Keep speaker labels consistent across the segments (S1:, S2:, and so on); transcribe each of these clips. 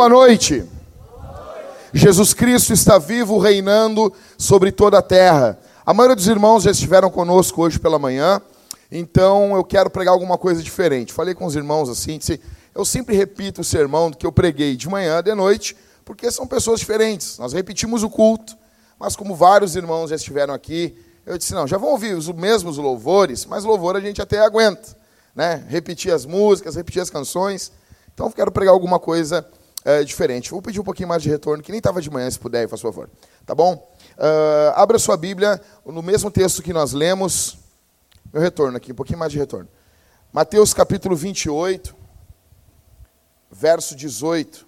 S1: Boa noite. Jesus Cristo está vivo, reinando sobre toda a terra. A maioria dos irmãos já estiveram conosco hoje pela manhã, então eu quero pregar alguma coisa diferente. Falei com os irmãos assim, disse, eu sempre repito o sermão que eu preguei de manhã, de noite, porque são pessoas diferentes. Nós repetimos o culto, mas como vários irmãos já estiveram aqui, eu disse, não, já vão ouvir os mesmos louvores, mas louvor a gente até aguenta, né? Repetir as músicas, repetir as canções. Então eu quero pregar alguma coisa é, diferente. Vou pedir um pouquinho mais de retorno, que nem estava de manhã, se puder, faz favor. Tá bom? Uh, abra sua Bíblia no mesmo texto que nós lemos. Meu retorno aqui, um pouquinho mais de retorno. Mateus capítulo 28, verso 18.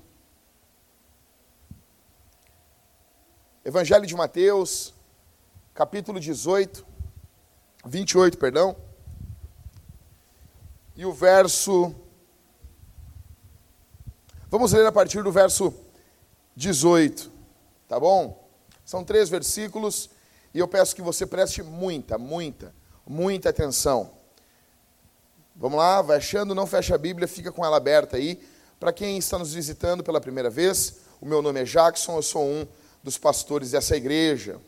S1: Evangelho de Mateus, capítulo 18, 28, perdão. E o verso Vamos ler a partir do verso 18, tá bom? São três versículos e eu peço que você preste muita, muita, muita atenção. Vamos lá, vai achando, não fecha a Bíblia, fica com ela aberta aí. Para quem está nos visitando pela primeira vez, o meu nome é Jackson, eu sou um dos pastores dessa igreja.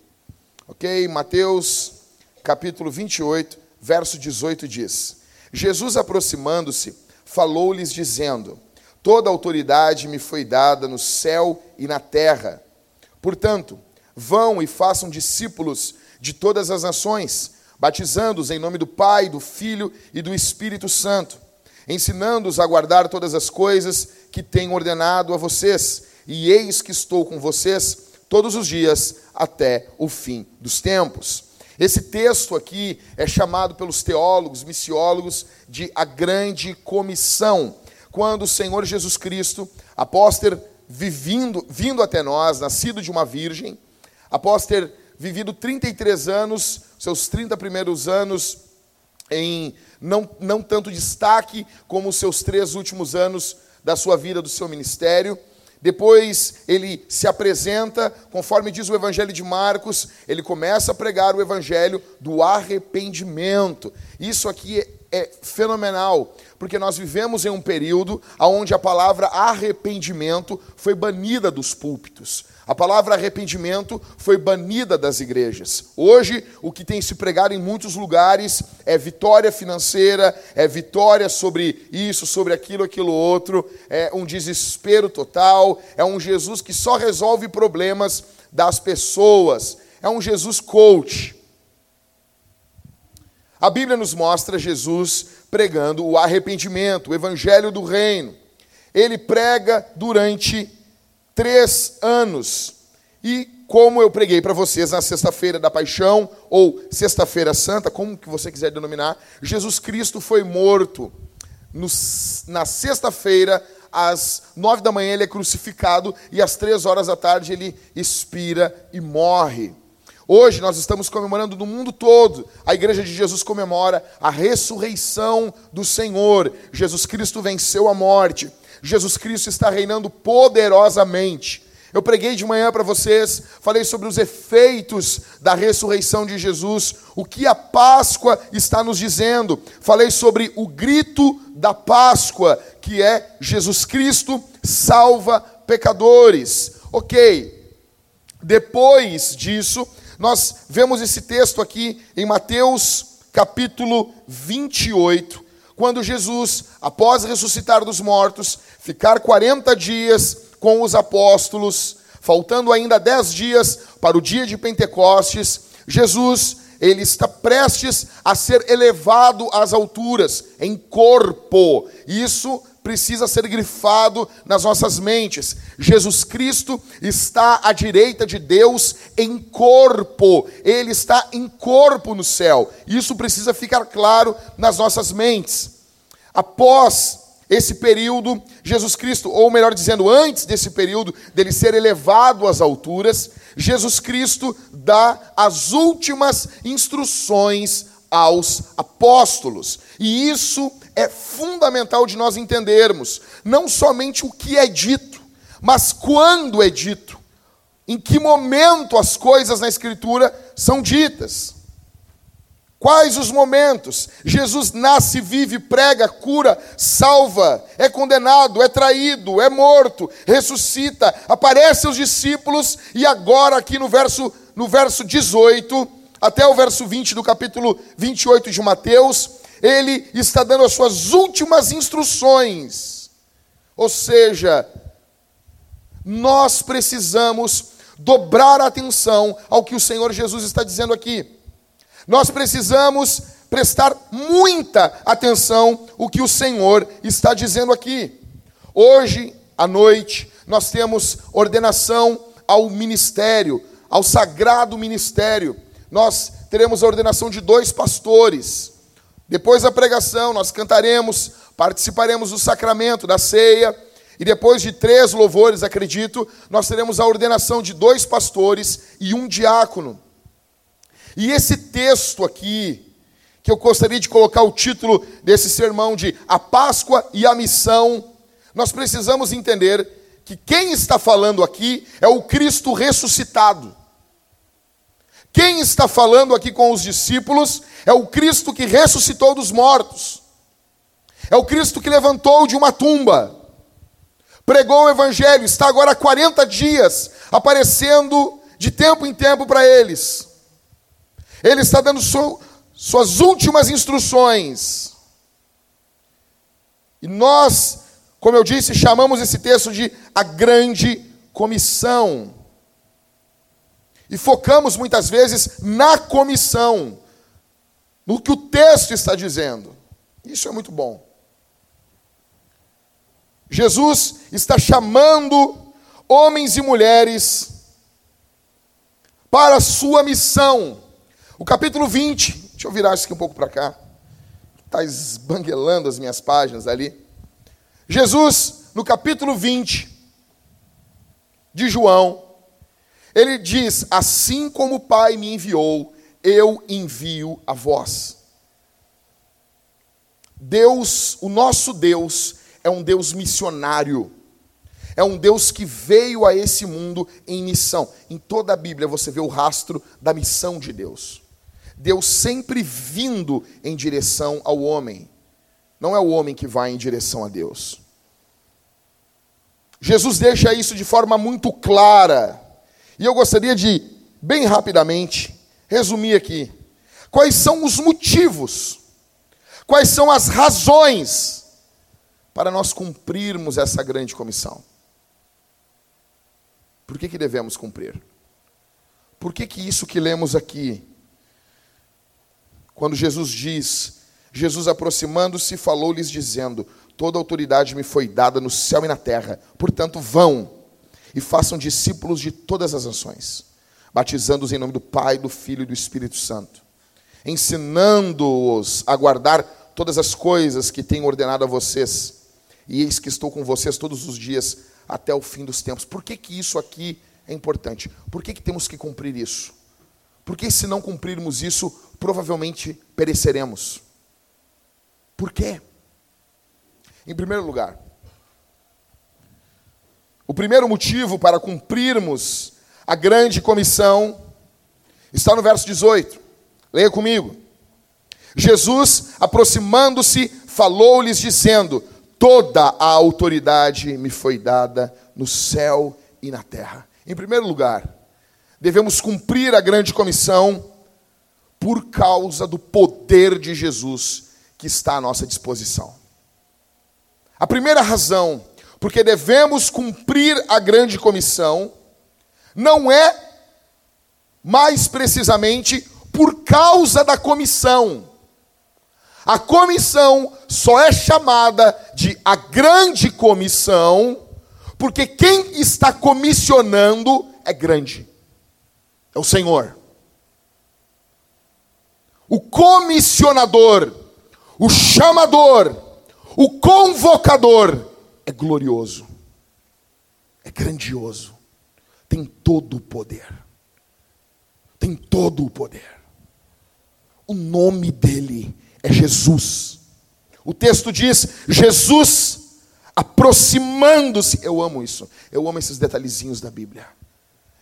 S1: Ok? Mateus capítulo 28, verso 18 diz: Jesus aproximando-se, falou-lhes dizendo: Toda autoridade me foi dada no céu e na terra. Portanto, vão e façam discípulos de todas as nações, batizando-os em nome do Pai, do Filho e do Espírito Santo, ensinando-os a guardar todas as coisas que tenho ordenado a vocês, e eis que estou com vocês todos os dias até o fim dos tempos. Esse texto aqui é chamado pelos teólogos, missiólogos, de a grande comissão quando o Senhor Jesus Cristo, após ter vivindo, vindo até nós, nascido de uma virgem, após ter vivido 33 anos, seus 30 primeiros anos em não, não tanto destaque como os seus três últimos anos da sua vida, do seu ministério. Depois ele se apresenta, conforme diz o Evangelho de Marcos, ele começa a pregar o Evangelho do arrependimento. Isso aqui é, fenomenal, porque nós vivemos em um período onde a palavra arrependimento foi banida dos púlpitos. A palavra arrependimento foi banida das igrejas. Hoje, o que tem se pregado em muitos lugares é vitória financeira, é vitória sobre isso, sobre aquilo, aquilo outro, é um desespero total, é um Jesus que só resolve problemas das pessoas, é um Jesus coach. A Bíblia nos mostra Jesus pregando o arrependimento, o evangelho do reino. Ele prega durante três anos. E como eu preguei para vocês na sexta-feira da paixão, ou sexta-feira santa, como que você quiser denominar, Jesus Cristo foi morto. No, na sexta-feira, às nove da manhã, ele é crucificado, e às três horas da tarde ele expira e morre. Hoje nós estamos comemorando no mundo todo, a Igreja de Jesus comemora a ressurreição do Senhor. Jesus Cristo venceu a morte, Jesus Cristo está reinando poderosamente. Eu preguei de manhã para vocês, falei sobre os efeitos da ressurreição de Jesus, o que a Páscoa está nos dizendo. Falei sobre o grito da Páscoa, que é Jesus Cristo salva pecadores. Ok, depois disso, nós vemos esse texto aqui em Mateus capítulo 28, quando Jesus, após ressuscitar dos mortos, ficar 40 dias com os apóstolos, faltando ainda 10 dias para o dia de Pentecostes, Jesus, ele está prestes a ser elevado às alturas em corpo. Isso precisa ser grifado nas nossas mentes. Jesus Cristo está à direita de Deus em corpo. Ele está em corpo no céu. Isso precisa ficar claro nas nossas mentes. Após esse período, Jesus Cristo, ou melhor dizendo, antes desse período dele ser elevado às alturas, Jesus Cristo dá as últimas instruções aos apóstolos. E isso é fundamental de nós entendermos, não somente o que é dito, mas quando é dito, em que momento as coisas na Escritura são ditas. Quais os momentos? Jesus nasce, vive, prega, cura, salva, é condenado, é traído, é morto, ressuscita, aparece aos discípulos e agora aqui no verso no verso 18 até o verso 20 do capítulo 28 de Mateus, ele está dando as suas últimas instruções. Ou seja, nós precisamos dobrar a atenção ao que o Senhor Jesus está dizendo aqui. Nós precisamos prestar muita atenção o que o Senhor está dizendo aqui. Hoje à noite nós temos ordenação ao ministério, ao sagrado ministério. Nós teremos a ordenação de dois pastores. Depois da pregação, nós cantaremos, participaremos do sacramento, da ceia, e depois de três louvores, acredito, nós teremos a ordenação de dois pastores e um diácono. E esse texto aqui, que eu gostaria de colocar o título desse sermão de A Páscoa e a Missão, nós precisamos entender que quem está falando aqui é o Cristo ressuscitado. Quem está falando aqui com os discípulos é o Cristo que ressuscitou dos mortos. É o Cristo que levantou de uma tumba. Pregou o evangelho, está agora há 40 dias aparecendo de tempo em tempo para eles. Ele está dando su, suas últimas instruções. E nós, como eu disse, chamamos esse texto de a grande comissão. E focamos muitas vezes na comissão, no que o texto está dizendo. Isso é muito bom. Jesus está chamando homens e mulheres para a sua missão. O capítulo 20, deixa eu virar isso aqui um pouco para cá, está esbanguelando as minhas páginas ali. Jesus, no capítulo 20 de João, ele diz: Assim como o Pai me enviou, eu envio a vós. Deus, o nosso Deus, é um Deus missionário. É um Deus que veio a esse mundo em missão. Em toda a Bíblia você vê o rastro da missão de Deus. Deus sempre vindo em direção ao homem. Não é o homem que vai em direção a Deus. Jesus deixa isso de forma muito clara. E eu gostaria de, bem rapidamente, resumir aqui. Quais são os motivos? Quais são as razões para nós cumprirmos essa grande comissão? Por que, que devemos cumprir? Por que, que isso que lemos aqui quando Jesus diz, Jesus aproximando-se, falou-lhes dizendo: Toda autoridade me foi dada no céu e na terra, portanto, vão e façam discípulos de todas as nações, batizando-os em nome do Pai, do Filho e do Espírito Santo, ensinando-os a guardar todas as coisas que tenho ordenado a vocês, e eis que estou com vocês todos os dias até o fim dos tempos. Por que, que isso aqui é importante? Por que, que temos que cumprir isso? Porque se não cumprirmos isso, provavelmente pereceremos. Por quê? Em primeiro lugar, o primeiro motivo para cumprirmos a grande comissão está no verso 18. Leia comigo. Jesus, aproximando-se, falou-lhes, dizendo: Toda a autoridade me foi dada no céu e na terra. Em primeiro lugar, devemos cumprir a grande comissão por causa do poder de Jesus que está à nossa disposição. A primeira razão porque devemos cumprir a grande comissão não é mais precisamente por causa da comissão. A comissão só é chamada de a grande comissão porque quem está comissionando é grande é o Senhor. O comissionador, o chamador, o convocador é glorioso, é grandioso, tem todo o poder. Tem todo o poder. O nome dele é Jesus. O texto diz: Jesus aproximando-se. Eu amo isso. Eu amo esses detalhezinhos da Bíblia.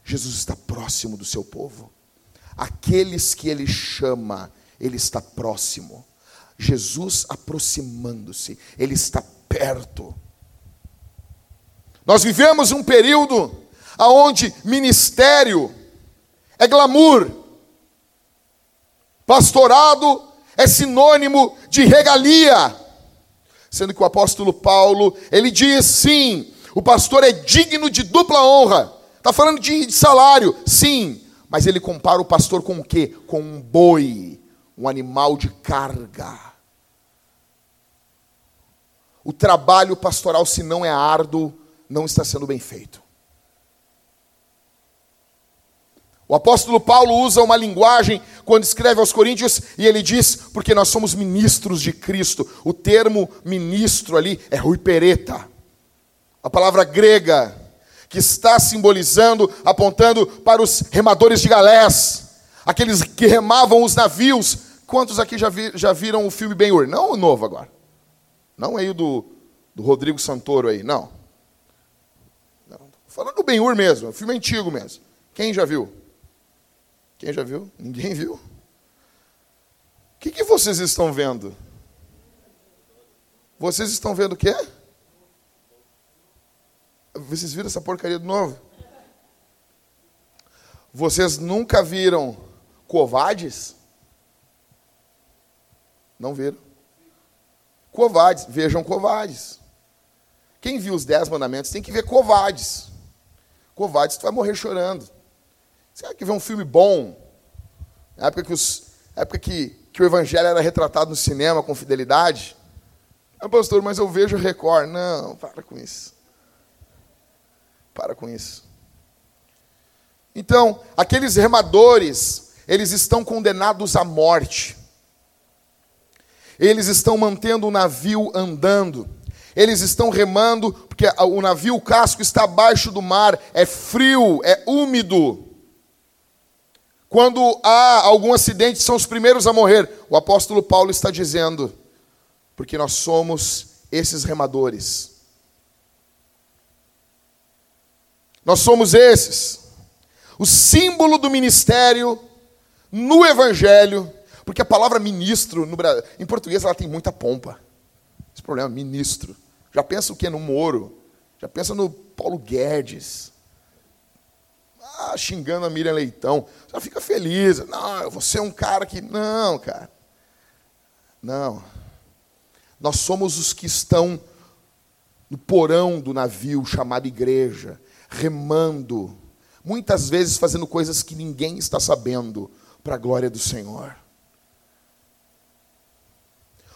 S1: Jesus está próximo do seu povo. Aqueles que ele chama, ele está próximo. Jesus aproximando-se, ele está perto. Nós vivemos um período aonde ministério é glamour, pastorado é sinônimo de regalia, sendo que o apóstolo Paulo ele diz sim, o pastor é digno de dupla honra. Está falando de salário, sim, mas ele compara o pastor com o quê? Com um boi, um animal de carga. O trabalho pastoral, se não é árduo, não está sendo bem feito. O apóstolo Paulo usa uma linguagem quando escreve aos Coríntios e ele diz, porque nós somos ministros de Cristo. O termo ministro ali é ruipereta, a palavra grega que está simbolizando, apontando para os remadores de galés, aqueles que remavam os navios. Quantos aqui já, vi, já viram o filme Ben-Hur? Não o novo agora. Não aí do, do Rodrigo Santoro aí, não. Falando do Ben-Hur mesmo, o filme antigo mesmo. Quem já viu? Quem já viu? Ninguém viu? O que, que vocês estão vendo? Vocês estão vendo o quê? Vocês viram essa porcaria de novo? Vocês nunca viram Covades? Não viram? Covades, vejam Covades. Quem viu os dez mandamentos tem que ver Covades. Covades, tu vai morrer chorando. Você quer ver um filme bom? Na época que, os, época que, que o evangelho era retratado no cinema com fidelidade. Ah, pastor, mas eu vejo Record. Não, para com isso. Para com isso. Então, aqueles remadores, eles estão condenados à morte. Eles estão mantendo o navio andando. Eles estão remando, porque o navio, o casco está abaixo do mar, é frio, é úmido. Quando há algum acidente, são os primeiros a morrer. O apóstolo Paulo está dizendo, porque nós somos esses remadores. Nós somos esses. O símbolo do ministério no Evangelho, porque a palavra ministro, no, em português, ela tem muita pompa. Problema, ministro. Já pensa o que? No Moro. Já pensa no Paulo Guedes. Ah, xingando a Miriam Leitão. Já fica feliz. Não, você é um cara que. Não, cara. Não. Nós somos os que estão no porão do navio chamado igreja remando, muitas vezes fazendo coisas que ninguém está sabendo, para a glória do Senhor.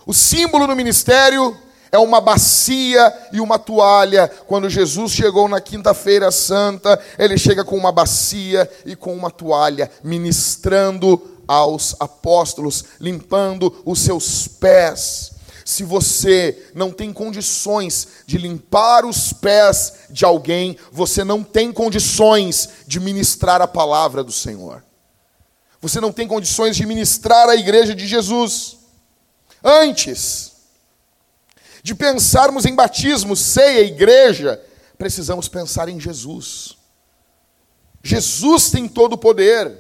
S1: O símbolo no ministério é uma bacia e uma toalha. Quando Jesus chegou na quinta-feira santa, ele chega com uma bacia e com uma toalha, ministrando aos apóstolos, limpando os seus pés. Se você não tem condições de limpar os pés de alguém, você não tem condições de ministrar a palavra do Senhor. Você não tem condições de ministrar a igreja de Jesus. Antes de pensarmos em batismo, ceia, igreja, precisamos pensar em Jesus. Jesus tem todo o poder.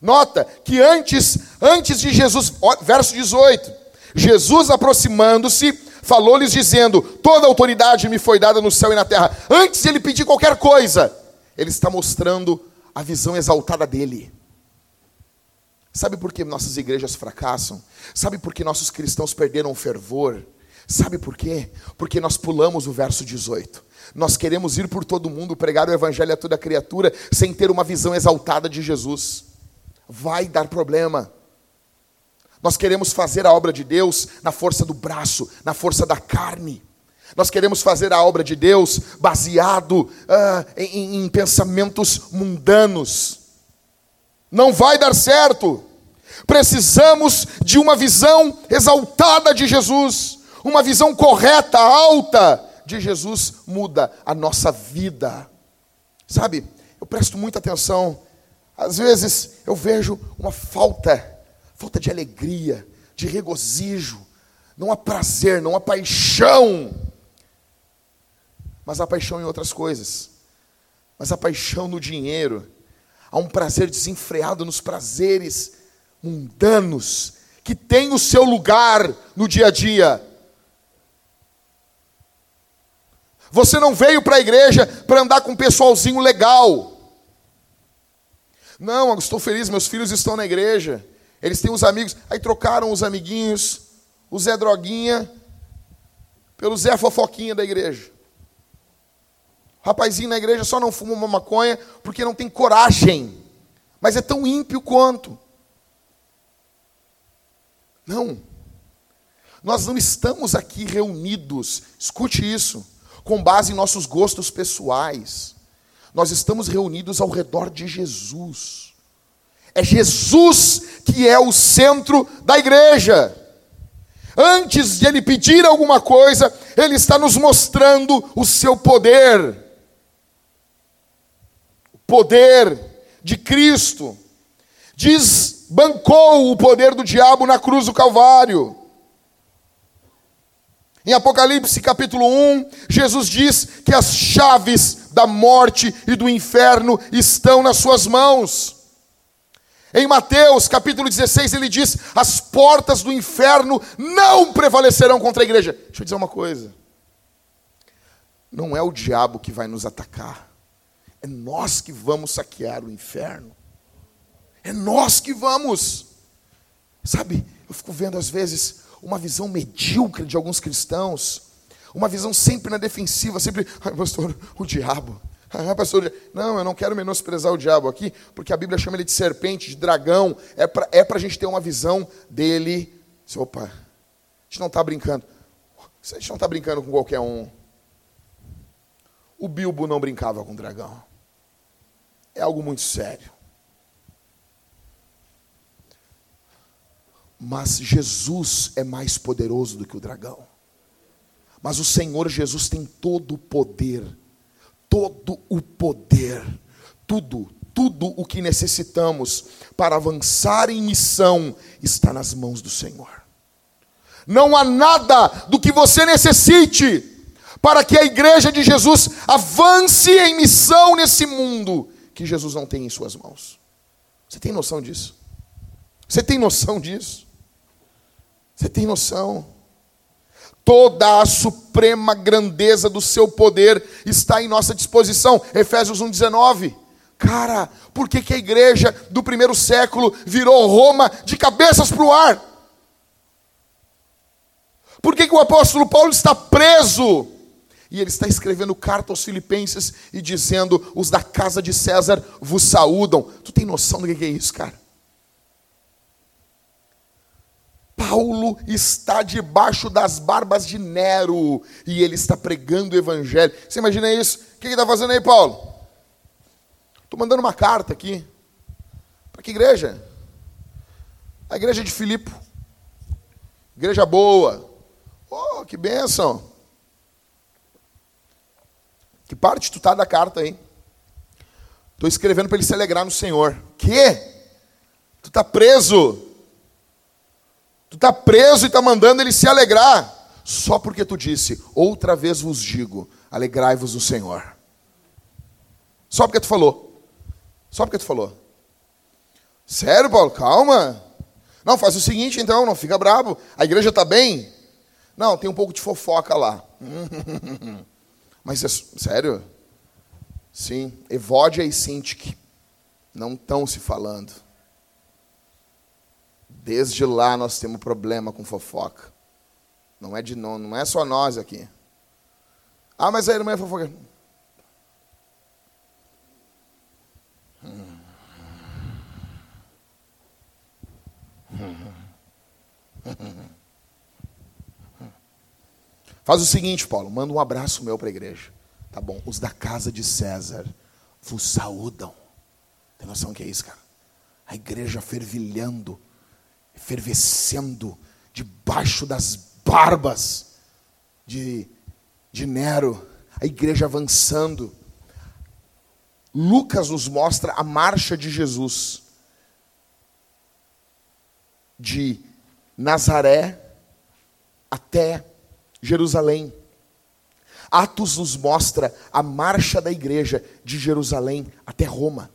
S1: Nota que antes, antes de Jesus, verso 18, Jesus, aproximando-se, falou-lhes dizendo: Toda autoridade me foi dada no céu e na terra. Antes de ele pedir qualquer coisa, ele está mostrando a visão exaltada dele. Sabe por que nossas igrejas fracassam? Sabe por que nossos cristãos perderam o fervor? Sabe por quê? Porque nós pulamos o verso 18. Nós queremos ir por todo mundo, pregar o evangelho a toda criatura, sem ter uma visão exaltada de Jesus. Vai dar problema. Nós queremos fazer a obra de Deus na força do braço, na força da carne. Nós queremos fazer a obra de Deus baseado uh, em, em pensamentos mundanos. Não vai dar certo. Precisamos de uma visão exaltada de Jesus, uma visão correta, alta de Jesus muda a nossa vida. Sabe, eu presto muita atenção. Às vezes eu vejo uma falta falta de alegria, de regozijo, não há prazer, não há paixão, mas há paixão em outras coisas, mas há paixão no dinheiro, há um prazer desenfreado nos prazeres mundanos que tem o seu lugar no dia a dia. Você não veio para a igreja para andar com um pessoalzinho legal. Não, eu estou feliz, meus filhos estão na igreja. Eles têm os amigos. Aí trocaram os amiguinhos, o Zé Droguinha, pelo Zé Fofoquinha da igreja. O rapazinho na igreja só não fuma uma maconha porque não tem coragem. Mas é tão ímpio quanto. Não. Nós não estamos aqui reunidos, escute isso, com base em nossos gostos pessoais. Nós estamos reunidos ao redor de Jesus. É Jesus que é o centro da igreja. Antes de ele pedir alguma coisa, ele está nos mostrando o seu poder. O poder de Cristo. Desbancou o poder do diabo na cruz do Calvário. Em Apocalipse capítulo 1, Jesus diz que as chaves da morte e do inferno estão nas suas mãos. Em Mateus capítulo 16, ele diz: As portas do inferno não prevalecerão contra a igreja. Deixa eu dizer uma coisa: não é o diabo que vai nos atacar, é nós que vamos saquear o inferno, é nós que vamos. Sabe, eu fico vendo às vezes uma visão medíocre de alguns cristãos, uma visão sempre na defensiva, sempre, ah, pastor, o diabo. Ah, pastor, não, eu não quero menosprezar o diabo aqui, porque a Bíblia chama ele de serpente, de dragão. É para é a gente ter uma visão dele. Opa, a gente não está brincando. A gente não está brincando com qualquer um. O Bilbo não brincava com o dragão. É algo muito sério. Mas Jesus é mais poderoso do que o dragão. Mas o Senhor Jesus tem todo o poder todo o poder, tudo, tudo o que necessitamos para avançar em missão está nas mãos do Senhor. Não há nada do que você necessite para que a igreja de Jesus avance em missão nesse mundo que Jesus não tem em suas mãos. Você tem noção disso? Você tem noção disso? Você tem noção? Toda a suprema grandeza do seu poder está em nossa disposição. Efésios 1,19. Cara, por que, que a igreja do primeiro século virou Roma de cabeças para o ar? Por que, que o apóstolo Paulo está preso? E ele está escrevendo carta aos filipenses e dizendo: Os da casa de César vos saúdam. Tu tem noção do que é isso, cara? Paulo está debaixo das barbas de Nero e ele está pregando o evangelho. Você imagina isso? O que ele está fazendo aí, Paulo? Estou mandando uma carta aqui. Para que igreja? A igreja de Filipe. Igreja boa. Oh, que bênção. Que parte tu tá da carta aí? Estou escrevendo para ele se alegrar no Senhor. Que? Tu está preso. Tu está preso e está mandando ele se alegrar. Só porque tu disse, outra vez vos digo, alegrai-vos o Senhor. Só porque tu falou. Só porque tu falou. Sério, Paulo? Calma. Não, faz o seguinte então, não fica bravo. A igreja está bem? Não, tem um pouco de fofoca lá. Mas é sério? Sim, Evódia e Sintik não estão se falando. Desde lá nós temos problema com fofoca. Não é de não, não é só nós aqui. Ah, mas a irmã é fofoca. Faz o seguinte, Paulo, manda um abraço meu para a igreja. Tá bom? Os da casa de César vos saúdam. Tem noção que é isso, cara? A igreja fervilhando efervescendo debaixo das barbas de, de Nero, a igreja avançando. Lucas nos mostra a marcha de Jesus de Nazaré até Jerusalém. Atos nos mostra a marcha da igreja de Jerusalém até Roma,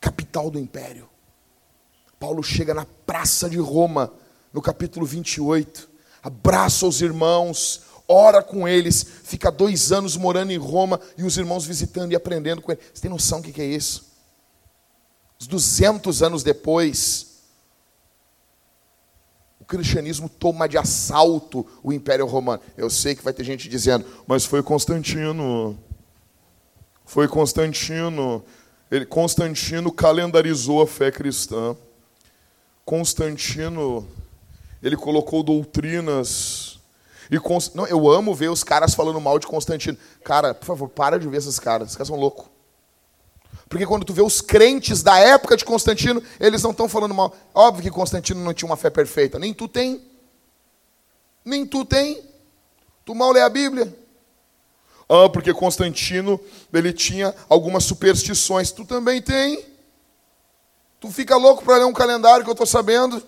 S1: capital do império. Paulo chega na praça de Roma, no capítulo 28, abraça os irmãos, ora com eles, fica dois anos morando em Roma e os irmãos visitando e aprendendo com ele. Você tem noção do que é isso? Os 200 anos depois, o cristianismo toma de assalto o Império Romano. Eu sei que vai ter gente dizendo, mas foi Constantino. Foi Constantino. Ele, Constantino calendarizou a fé cristã. Constantino, ele colocou doutrinas. E Const... Não, eu amo ver os caras falando mal de Constantino. Cara, por favor, para de ver esses caras. Esses caras são loucos. Porque quando tu vê os crentes da época de Constantino, eles não estão falando mal. Óbvio que Constantino não tinha uma fé perfeita. Nem tu tem. Nem tu tem. Tu mal lê a Bíblia. Ah, porque Constantino, ele tinha algumas superstições. Tu também tem. Tu fica louco para ler um calendário que eu estou sabendo.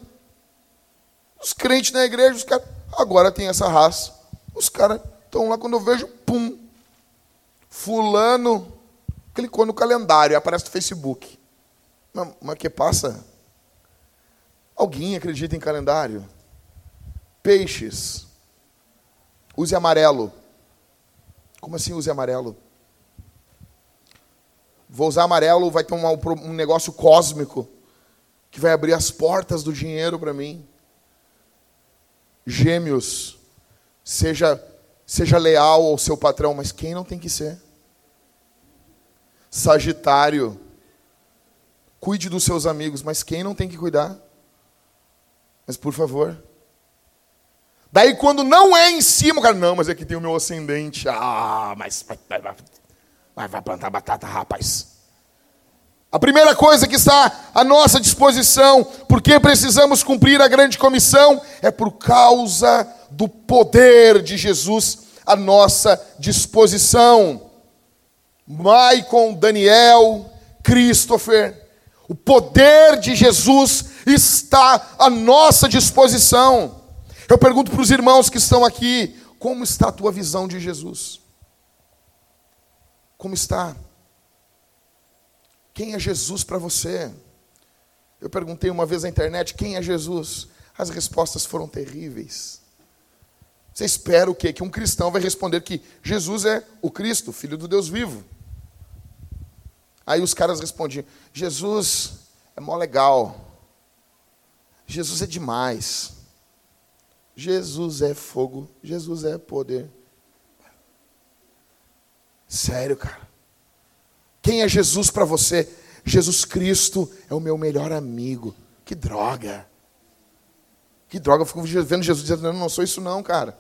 S1: Os crentes na igreja, os caras. Agora tem essa raça. Os caras estão lá quando eu vejo, pum. Fulano clicou no calendário aparece no Facebook. Mas, mas que passa? Alguém acredita em calendário? Peixes. Use amarelo. Como assim use amarelo? Vou usar amarelo, vai ter um, um negócio cósmico que vai abrir as portas do dinheiro para mim. Gêmeos, seja seja leal ao seu patrão, mas quem não tem que ser? Sagitário, cuide dos seus amigos, mas quem não tem que cuidar? Mas por favor. Daí quando não é em cima, cara, não, mas é que tem o meu ascendente. Ah, mas vai, plantar batata, rapaz. A primeira coisa que está à nossa disposição, porque precisamos cumprir a grande comissão, é por causa do poder de Jesus à nossa disposição. Maicon, Daniel, Christopher, o poder de Jesus está à nossa disposição. Eu pergunto para os irmãos que estão aqui: como está a tua visão de Jesus? Como está? Quem é Jesus para você? Eu perguntei uma vez na internet: quem é Jesus? As respostas foram terríveis. Você espera o quê? Que um cristão vai responder que Jesus é o Cristo, Filho do Deus vivo. Aí os caras respondiam: Jesus é mó legal. Jesus é demais. Jesus é fogo. Jesus é poder. Sério, cara. Quem é Jesus para você? Jesus Cristo é o meu melhor amigo. Que droga. Que droga. Eu fico vendo Jesus dizendo: Não, não sou isso, não, cara.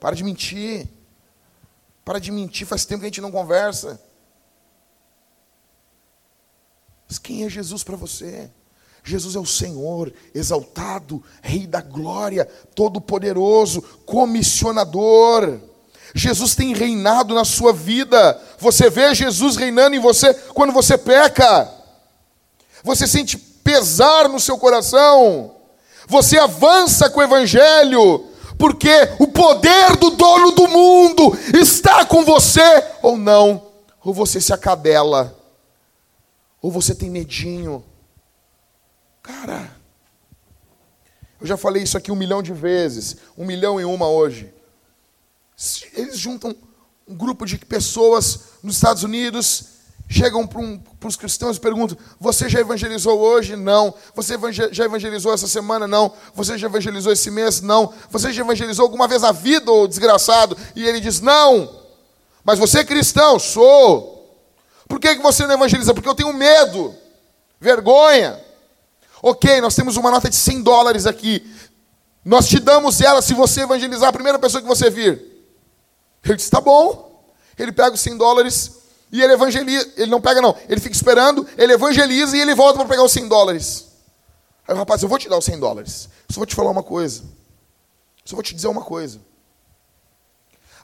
S1: Para de mentir. Para de mentir. Faz tempo que a gente não conversa. Mas quem é Jesus para você? Jesus é o Senhor, exaltado, Rei da glória, todo-poderoso, comissionador. Jesus tem reinado na sua vida. Você vê Jesus reinando em você quando você peca. Você sente pesar no seu coração. Você avança com o Evangelho, porque o poder do dono do mundo está com você ou não. Ou você se acadela ou você tem medinho? Cara, eu já falei isso aqui um milhão de vezes, um milhão e uma hoje. Eles juntam um grupo de pessoas nos Estados Unidos, chegam para um, os cristãos e perguntam: Você já evangelizou hoje? Não. Você já evangelizou essa semana? Não. Você já evangelizou esse mês? Não. Você já evangelizou alguma vez a vida, ou desgraçado? E ele diz: Não. Mas você é cristão? Sou. Por que, que você não evangeliza? Porque eu tenho medo, vergonha. Ok, nós temos uma nota de 100 dólares aqui. Nós te damos ela se você evangelizar a primeira pessoa que você vir. Ele disse: tá bom. Ele pega os 100 dólares e ele evangeliza. Ele não pega, não. Ele fica esperando, ele evangeliza e ele volta para pegar os 100 dólares. Aí o rapaz, eu vou te dar os 100 dólares. Só vou te falar uma coisa. Só vou te dizer uma coisa.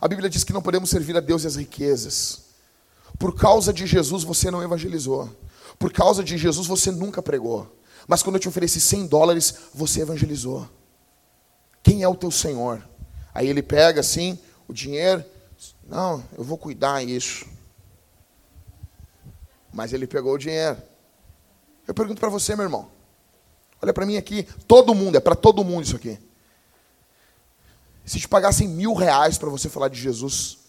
S1: A Bíblia diz que não podemos servir a Deus e as riquezas. Por causa de Jesus você não evangelizou. Por causa de Jesus você nunca pregou. Mas quando eu te ofereci 100 dólares, você evangelizou. Quem é o teu Senhor? Aí ele pega assim o dinheiro. Não, eu vou cuidar isso. Mas ele pegou o dinheiro. Eu pergunto para você, meu irmão. Olha para mim aqui, todo mundo, é para todo mundo isso aqui. Se te pagassem mil reais para você falar de Jesus,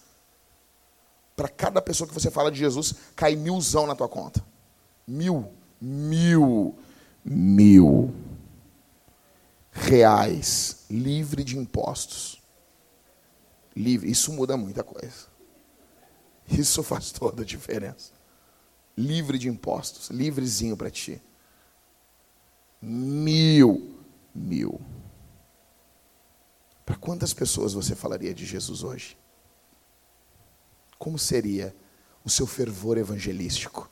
S1: para cada pessoa que você fala de Jesus, cai milzão na tua conta. Mil, mil, mil reais, livre de impostos. Livre, isso muda muita coisa. Isso faz toda a diferença. Livre de impostos, livrezinho para ti. Mil, mil. Para quantas pessoas você falaria de Jesus hoje? Como seria o seu fervor evangelístico?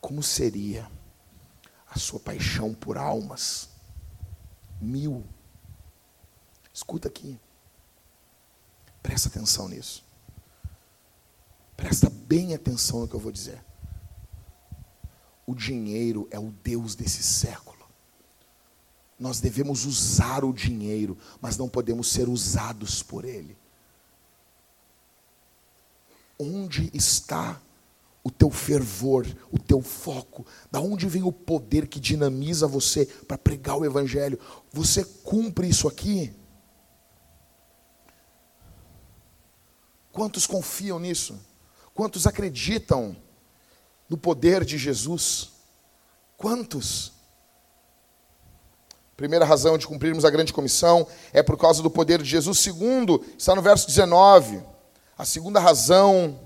S1: Como seria a sua paixão por almas? Mil. Escuta aqui. Presta atenção nisso. Presta bem atenção no que eu vou dizer. O dinheiro é o Deus desse século. Nós devemos usar o dinheiro, mas não podemos ser usados por ele. Onde está o teu fervor, o teu foco? Da onde vem o poder que dinamiza você para pregar o evangelho? Você cumpre isso aqui? Quantos confiam nisso? Quantos acreditam no poder de Jesus? Quantos? Primeira razão de cumprirmos a grande comissão é por causa do poder de Jesus. Segundo, está no verso 19. A segunda razão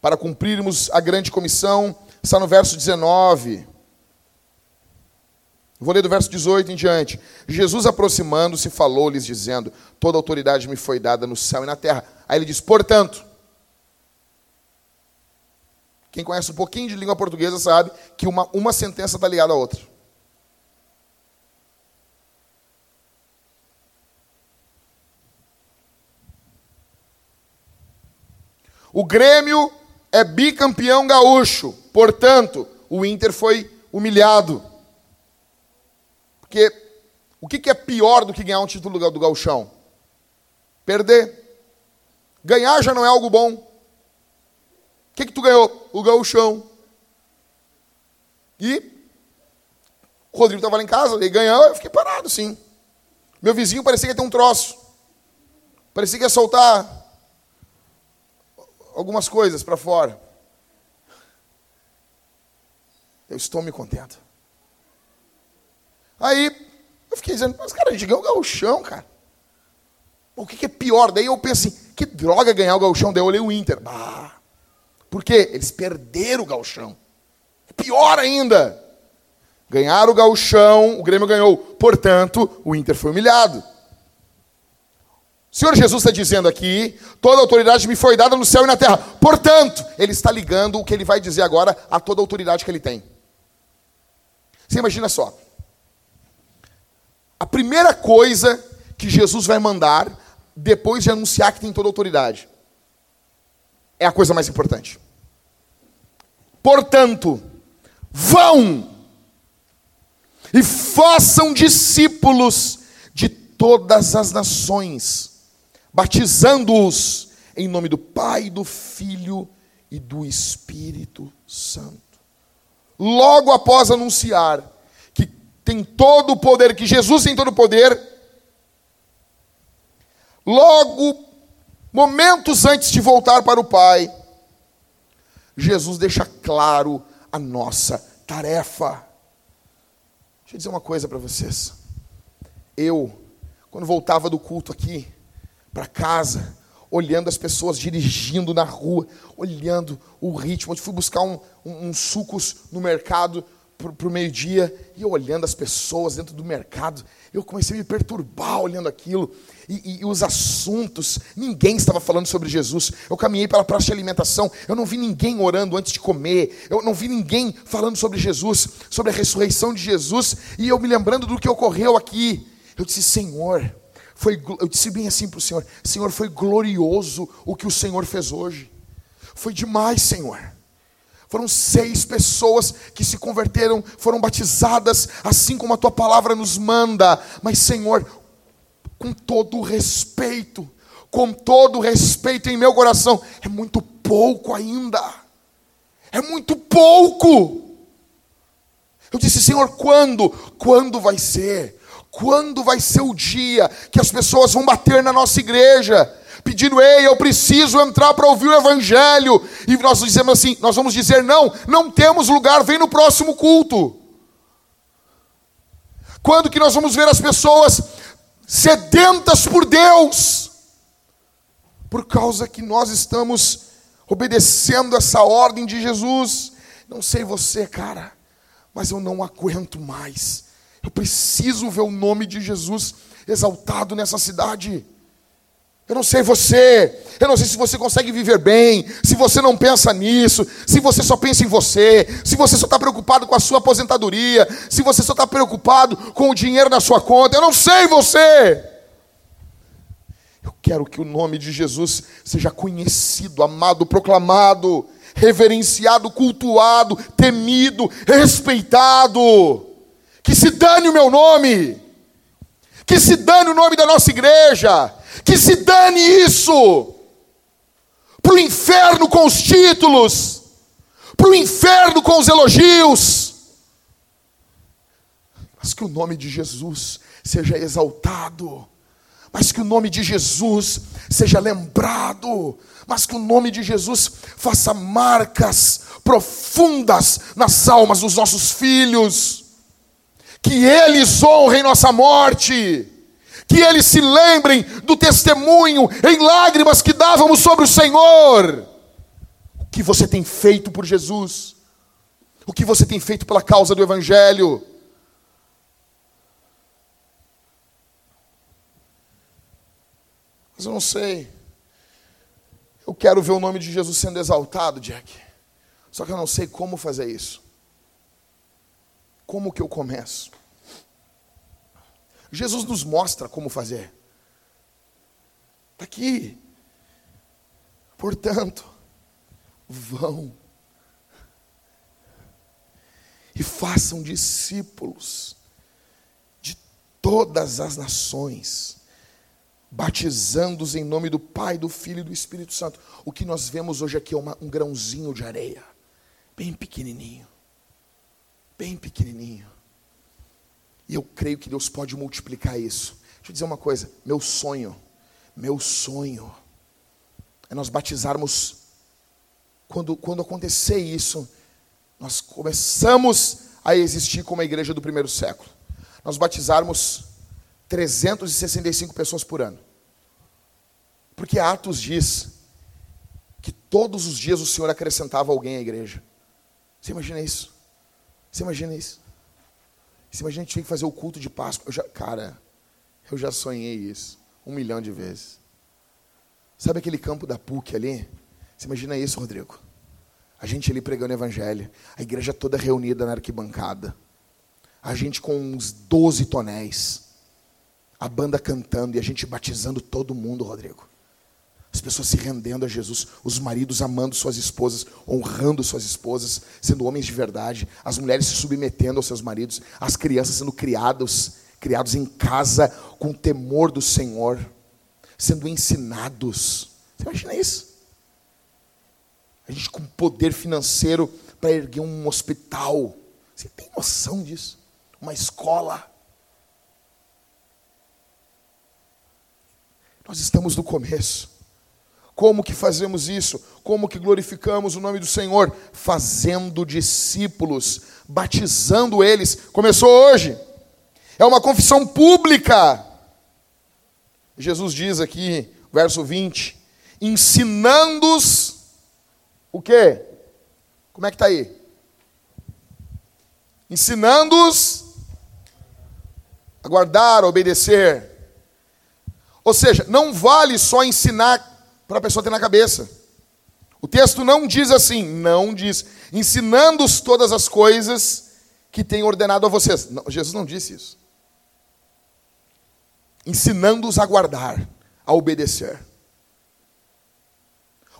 S1: para cumprirmos a grande comissão está no verso 19. Vou ler do verso 18 em diante. Jesus, aproximando-se, falou-lhes, dizendo: Toda autoridade me foi dada no céu e na terra. Aí ele diz: Portanto, quem conhece um pouquinho de língua portuguesa sabe que uma, uma sentença está ligada à outra. O Grêmio é bicampeão gaúcho, portanto, o Inter foi humilhado. Porque o que é pior do que ganhar um título do gauchão? Perder. Ganhar já não é algo bom. O que, que tu ganhou? O gauchão. E o Rodrigo estava lá em casa, ele ganhou, eu fiquei parado, sim. Meu vizinho parecia que ia ter um troço. Parecia que ia soltar algumas coisas para fora. Eu estou me contento. Aí eu fiquei dizendo, mas cara, a gente ganhou o gauchão, cara. O que, que, é pior? Daí eu pensei, assim, que droga ganhar o gauchão. Daí eu olhei o Inter. Ah, por quê? Eles perderam o gauchão. Pior ainda. Ganharam o gauchão, o Grêmio ganhou. Portanto, o Inter foi humilhado. O Senhor Jesus está dizendo aqui: toda autoridade me foi dada no céu e na terra. Portanto, ele está ligando o que ele vai dizer agora a toda autoridade que ele tem. Você imagina só. A primeira coisa que Jesus vai mandar, depois de anunciar que tem toda a autoridade, é a coisa mais importante. Portanto, vão e façam discípulos de todas as nações batizando-os em nome do Pai, do Filho e do Espírito Santo. Logo após anunciar tem todo o poder, que Jesus tem todo o poder, logo, momentos antes de voltar para o Pai, Jesus deixa claro a nossa tarefa. Deixa eu dizer uma coisa para vocês. Eu, quando voltava do culto aqui, para casa, olhando as pessoas dirigindo na rua, olhando o ritmo. Eu fui buscar um, um, um sucos no mercado para o meio-dia e olhando as pessoas dentro do mercado, eu comecei a me perturbar olhando aquilo e, e, e, os assuntos. Ninguém estava falando sobre Jesus. Eu caminhei pela praça de alimentação, eu não vi ninguém orando antes de comer, eu não vi ninguém falando sobre Jesus, sobre a ressurreição de Jesus. E eu me lembrando do que ocorreu aqui, eu disse: Senhor, foi, eu disse bem assim para o Senhor: Senhor, foi glorioso o que o Senhor fez hoje. Foi demais, Senhor. Foram seis pessoas que se converteram, foram batizadas, assim como a tua palavra nos manda. Mas, Senhor, com todo respeito, com todo respeito em meu coração, é muito pouco ainda. É muito pouco. Eu disse, Senhor, quando? Quando vai ser? Quando vai ser o dia que as pessoas vão bater na nossa igreja? Pedindo, ei, eu preciso entrar para ouvir o Evangelho. E nós dizemos assim: nós vamos dizer, não, não temos lugar, vem no próximo culto. Quando que nós vamos ver as pessoas sedentas por Deus? Por causa que nós estamos obedecendo essa ordem de Jesus. Não sei você, cara, mas eu não aguento mais. Eu preciso ver o nome de Jesus exaltado nessa cidade. Eu não sei você, eu não sei se você consegue viver bem, se você não pensa nisso, se você só pensa em você, se você só está preocupado com a sua aposentadoria, se você só está preocupado com o dinheiro na sua conta. Eu não sei você. Eu quero que o nome de Jesus seja conhecido, amado, proclamado, reverenciado, cultuado, temido, respeitado. Que se dane o meu nome, que se dane o nome da nossa igreja que se dane isso. Para o inferno com os títulos. Para o inferno com os elogios. Mas que o nome de Jesus seja exaltado. Mas que o nome de Jesus seja lembrado. Mas que o nome de Jesus faça marcas profundas nas almas dos nossos filhos. Que eles honrem nossa morte que eles se lembrem do testemunho em lágrimas que dávamos sobre o Senhor. O que você tem feito por Jesus? O que você tem feito pela causa do Evangelho? Mas eu não sei. Eu quero ver o nome de Jesus sendo exaltado, Jack. Só que eu não sei como fazer isso. Como que eu começo? Jesus nos mostra como fazer. Está aqui. Portanto, vão e façam discípulos de todas as nações, batizando-os em nome do Pai, do Filho e do Espírito Santo. O que nós vemos hoje aqui é uma, um grãozinho de areia, bem pequenininho, bem pequenininho. E eu creio que Deus pode multiplicar isso. Deixa eu dizer uma coisa: meu sonho, meu sonho, é nós batizarmos. Quando, quando acontecer isso, nós começamos a existir como a igreja do primeiro século. Nós batizarmos 365 pessoas por ano. Porque Atos diz que todos os dias o Senhor acrescentava alguém à igreja. Você imagina isso? Você imagina isso? Imagina a gente tinha que fazer o culto de Páscoa. Eu já, cara, eu já sonhei isso um milhão de vezes. Sabe aquele campo da PUC ali? Você imagina isso, Rodrigo? A gente ali pregando o evangelho, a igreja toda reunida na arquibancada, a gente com uns 12 tonéis, a banda cantando e a gente batizando todo mundo, Rodrigo as pessoas se rendendo a Jesus, os maridos amando suas esposas, honrando suas esposas, sendo homens de verdade, as mulheres se submetendo aos seus maridos, as crianças sendo criados, criados em casa com temor do Senhor, sendo ensinados. Você imagina isso? A gente com poder financeiro para erguer um hospital. Você tem noção disso? Uma escola. Nós estamos no começo. Como que fazemos isso? Como que glorificamos o nome do Senhor? Fazendo discípulos, batizando eles. Começou hoje. É uma confissão pública. Jesus diz aqui, verso 20, ensinando-os o quê? Como é que está aí? Ensinando-os a guardar, a obedecer. Ou seja, não vale só ensinar para a pessoa ter na cabeça. O texto não diz assim, não diz, ensinando-os todas as coisas que tem ordenado a vocês. Não, Jesus não disse isso. Ensinando-os a guardar, a obedecer.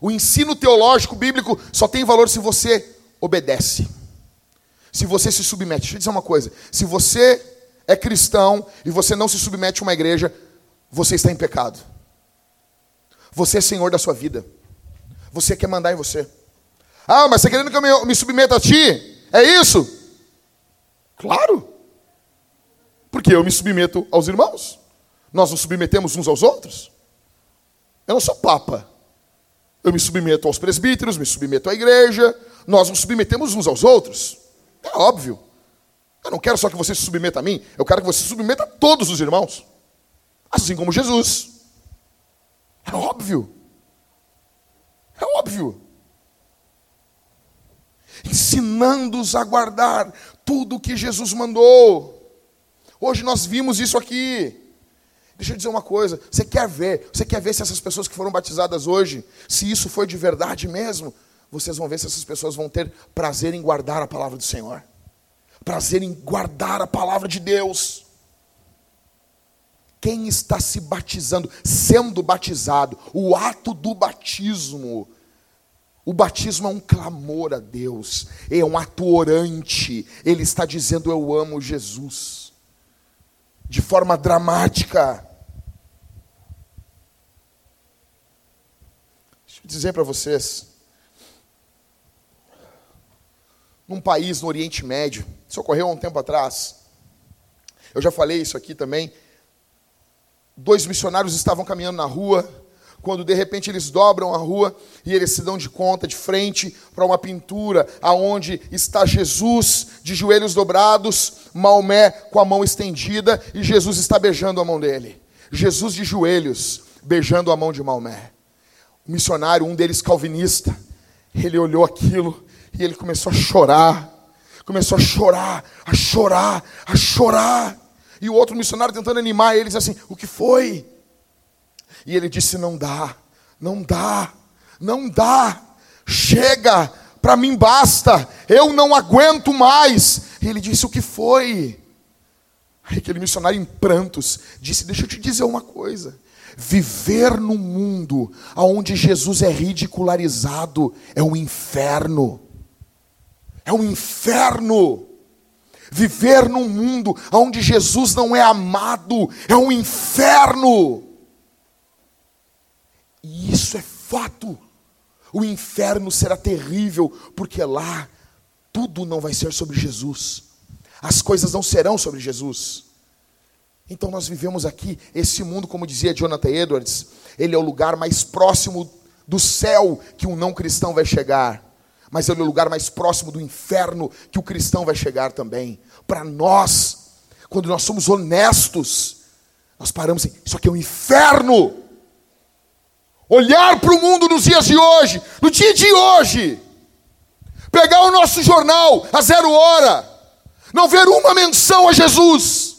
S1: O ensino teológico bíblico só tem valor se você obedece. Se você se submete. Deixa eu dizer uma coisa: se você é cristão e você não se submete a uma igreja, você está em pecado. Você é senhor da sua vida. Você quer mandar em você. Ah, mas você querendo que eu me, me submeta a ti? É isso? Claro. Porque eu me submeto aos irmãos. Nós nos submetemos uns aos outros. Eu não sou papa. Eu me submeto aos presbíteros, me submeto à igreja. Nós nos submetemos uns aos outros. É óbvio. Eu não quero só que você se submeta a mim, eu quero que você se submeta a todos os irmãos. Assim como Jesus. É óbvio. É óbvio. Ensinando-os a guardar tudo o que Jesus mandou. Hoje nós vimos isso aqui. Deixa eu dizer uma coisa, você quer ver, você quer ver se essas pessoas que foram batizadas hoje, se isso foi de verdade mesmo, vocês vão ver se essas pessoas vão ter prazer em guardar a palavra do Senhor. Prazer em guardar a palavra de Deus. Quem está se batizando, sendo batizado, o ato do batismo, o batismo é um clamor a Deus, é um ato orante. Ele está dizendo: Eu amo Jesus. De forma dramática. Deixa eu dizer para vocês. Num país no Oriente Médio, isso ocorreu há um tempo atrás. Eu já falei isso aqui também. Dois missionários estavam caminhando na rua quando de repente eles dobram a rua e eles se dão de conta de frente para uma pintura aonde está Jesus de joelhos dobrados, Maomé com a mão estendida e Jesus está beijando a mão dele. Jesus de joelhos, beijando a mão de Maomé. O missionário, um deles calvinista, ele olhou aquilo e ele começou a chorar. Começou a chorar, a chorar, a chorar. E o outro missionário tentando animar eles assim: "O que foi?" E ele disse: Não dá, não dá, não dá, chega, para mim basta, eu não aguento mais. E ele disse: O que foi? Aí aquele missionário em prantos disse: Deixa eu te dizer uma coisa. Viver no mundo onde Jesus é ridicularizado é um inferno. É um inferno. Viver num mundo onde Jesus não é amado é um inferno. E isso é fato. O inferno será terrível, porque lá tudo não vai ser sobre Jesus. As coisas não serão sobre Jesus. Então nós vivemos aqui, esse mundo, como dizia Jonathan Edwards, ele é o lugar mais próximo do céu que um não cristão vai chegar. Mas é o lugar mais próximo do inferno que o cristão vai chegar também. Para nós, quando nós somos honestos, nós paramos assim, isso aqui é um inferno. Olhar para o mundo nos dias de hoje, no dia de hoje, pegar o nosso jornal a zero hora, não ver uma menção a Jesus,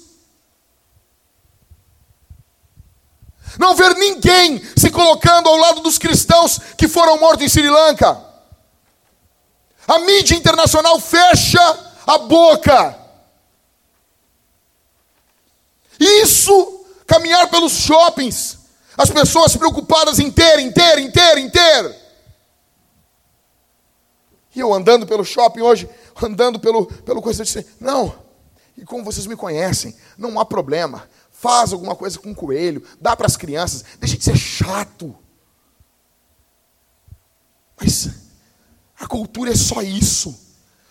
S1: não ver ninguém se colocando ao lado dos cristãos que foram mortos em Sri Lanka. A mídia internacional fecha a boca. Isso, caminhar pelos shoppings, as pessoas preocupadas em ter, em ter, em ter, em ter. E eu andando pelo shopping hoje, andando pelo, pelo coisa, eu disse, não, e como vocês me conhecem, não há problema. Faz alguma coisa com o coelho, dá para as crianças, deixa de ser chato. Mas a cultura é só isso.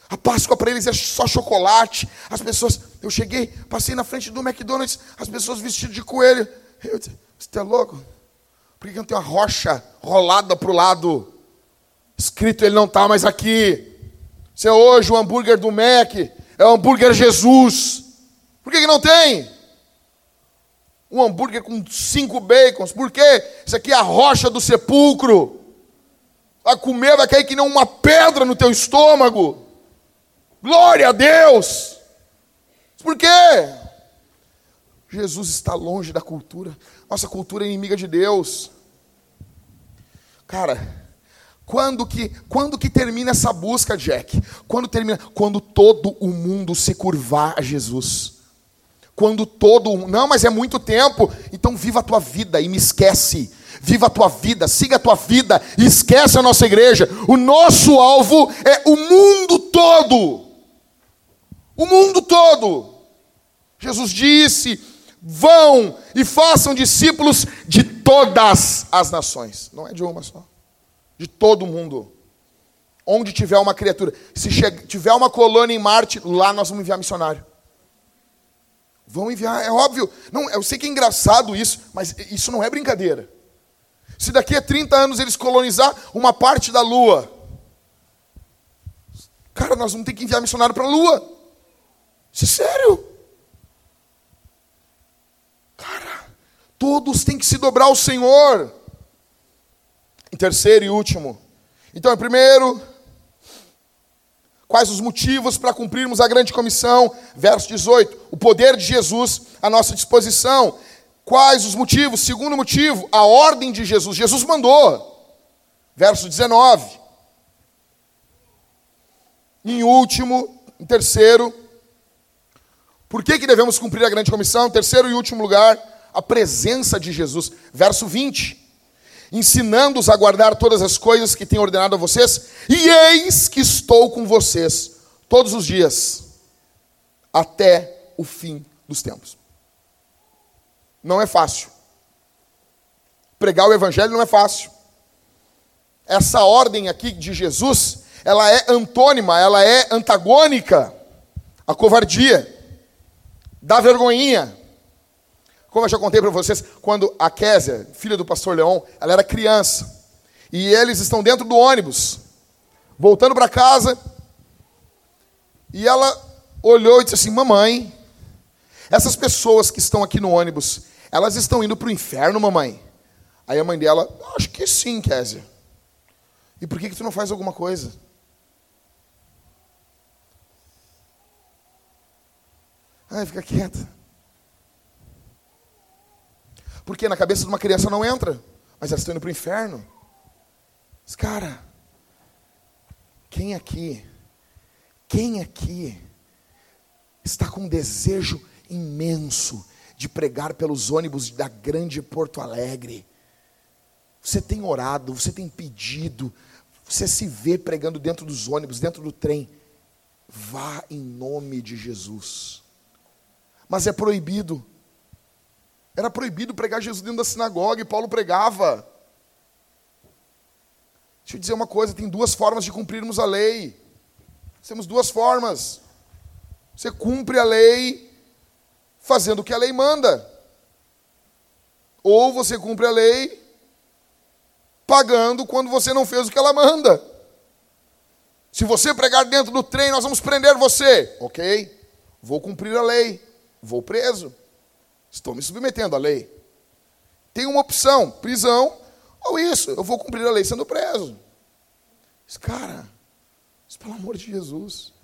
S1: A Páscoa para eles é só chocolate. As pessoas, eu cheguei, passei na frente do McDonald's, as pessoas vestidas de coelho. Eu disse, você é louco? Por que não tem uma rocha rolada para o lado? Escrito, ele não está mais aqui. Se é hoje o hambúrguer do Mac, é o hambúrguer Jesus. Por que, que não tem? Um hambúrguer com cinco bacons. Por quê? Isso aqui é a rocha do sepulcro. Vai comer, vai cair que nem uma pedra no teu estômago. Glória a Deus. Por quê? Jesus está longe da cultura. Nossa cultura é inimiga de Deus. Cara, quando que, quando que termina essa busca, Jack? Quando termina? Quando todo o mundo se curvar a Jesus. Quando todo, não, mas é muito tempo. Então viva a tua vida e me esquece. Viva a tua vida, siga a tua vida, e esquece a nossa igreja. O nosso alvo é o mundo todo. O mundo todo. Jesus disse: Vão e façam discípulos de todas as nações. Não é de uma só. De todo mundo. Onde tiver uma criatura. Se tiver uma colônia em Marte, lá nós vamos enviar missionário. Vão enviar, é óbvio. Não, eu sei que é engraçado isso, mas isso não é brincadeira. Se daqui a 30 anos eles colonizar uma parte da Lua, cara, nós vamos ter que enviar missionário para a Lua. Isso é sério. Cara, todos têm que se dobrar ao Senhor. Em terceiro e último. Então, primeiro, Quais os motivos para cumprirmos a grande comissão? Verso 18: o poder de Jesus à nossa disposição. Quais os motivos? Segundo motivo, a ordem de Jesus. Jesus mandou. Verso 19. Em último, em terceiro, por que, que devemos cumprir a grande comissão? Em terceiro e último lugar, a presença de Jesus. Verso 20 ensinando-os a guardar todas as coisas que tenho ordenado a vocês, e eis que estou com vocês todos os dias, até o fim dos tempos. Não é fácil. Pregar o evangelho não é fácil. Essa ordem aqui de Jesus, ela é antônima, ela é antagônica à covardia, da vergonhinha, como eu já contei para vocês, quando a Késia, filha do pastor Leão, ela era criança. E eles estão dentro do ônibus, voltando para casa. E ela olhou e disse assim: Mamãe, essas pessoas que estão aqui no ônibus, elas estão indo para o inferno, mamãe? Aí a mãe dela, acho que sim, Késia. E por que, que tu não faz alguma coisa? Ai, fica quieta. Porque na cabeça de uma criança não entra, mas elas estão indo para o inferno. Mas, cara, quem aqui, quem aqui está com um desejo imenso de pregar pelos ônibus da grande Porto Alegre? Você tem orado, você tem pedido, você se vê pregando dentro dos ônibus, dentro do trem. Vá em nome de Jesus. Mas é proibido. Era proibido pregar Jesus dentro da sinagoga e Paulo pregava. Deixa eu dizer uma coisa: tem duas formas de cumprirmos a lei. temos duas formas. Você cumpre a lei fazendo o que a lei manda. Ou você cumpre a lei pagando quando você não fez o que ela manda. Se você pregar dentro do trem, nós vamos prender você. Ok, vou cumprir a lei, vou preso. Estou me submetendo à lei. Tem uma opção: prisão ou isso. Eu vou cumprir a lei sendo preso. Mas, cara, mas pelo amor de Jesus,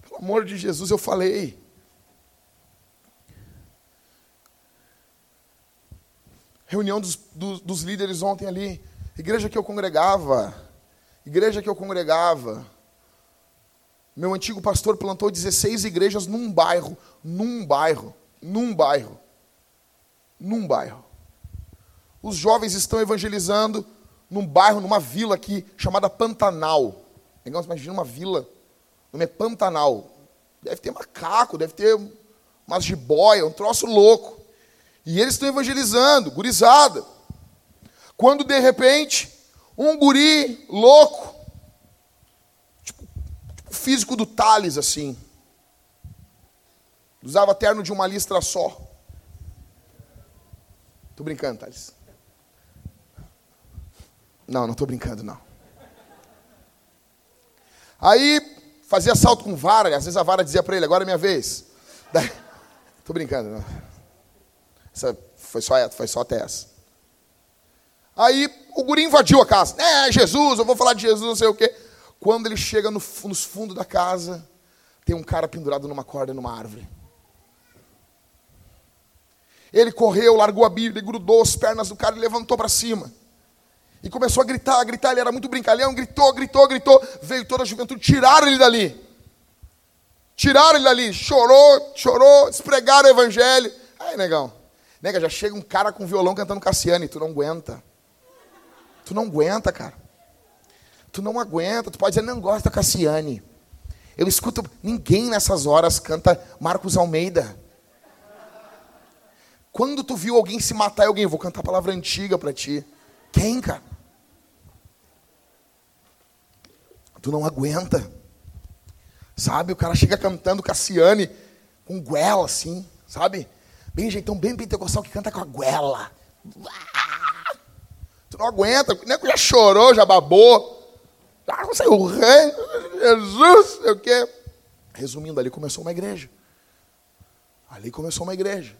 S1: pelo amor de Jesus, eu falei. Reunião dos, dos, dos líderes ontem ali. Igreja que eu congregava. Igreja que eu congregava. Meu antigo pastor plantou 16 igrejas num bairro, num bairro, num bairro num bairro. Os jovens estão evangelizando num bairro, numa vila aqui chamada Pantanal. Imagina uma vila, o nome é Pantanal. Deve ter macaco, deve ter umas jiboia, um troço louco. E eles estão evangelizando, gurizada. Quando de repente, um guri louco, tipo, tipo físico do Thales, assim, usava terno de uma listra só. Tô brincando, Thales. Não, não tô brincando, não. Aí fazia salto com vara, às vezes a vara dizia para ele, agora é minha vez. Daí, tô brincando, não. Essa foi só, foi só até essa. Aí o guri invadiu a casa. É, Jesus, eu vou falar de Jesus, não sei o quê. Quando ele chega no, nos fundos da casa, tem um cara pendurado numa corda numa árvore. Ele correu, largou a Bíblia, grudou as pernas do cara e levantou para cima. E começou a gritar, a gritar. Ele era muito brincalhão, gritou, gritou, gritou. Veio toda a juventude, tiraram ele dali. Tiraram ele dali. Chorou, chorou, despregaram o evangelho. Aí, negão. Nega, já chega um cara com violão cantando Cassiane. Tu não aguenta. Tu não aguenta, cara. Tu não aguenta. Tu pode dizer, não gosta da Cassiane. Eu escuto, ninguém nessas horas canta Marcos Almeida. Quando tu viu alguém se matar alguém, vou cantar a palavra antiga para ti. Quem, cara? Tu não aguenta. Sabe? O cara chega cantando Cassiane com goela assim, sabe? Bem jeitão, bem pentecostal que canta com a goela. Tu não aguenta, o nego já chorou, já babou. Ah, não sei, o rei, Jesus, sei o quê. Resumindo, ali começou uma igreja. Ali começou uma igreja.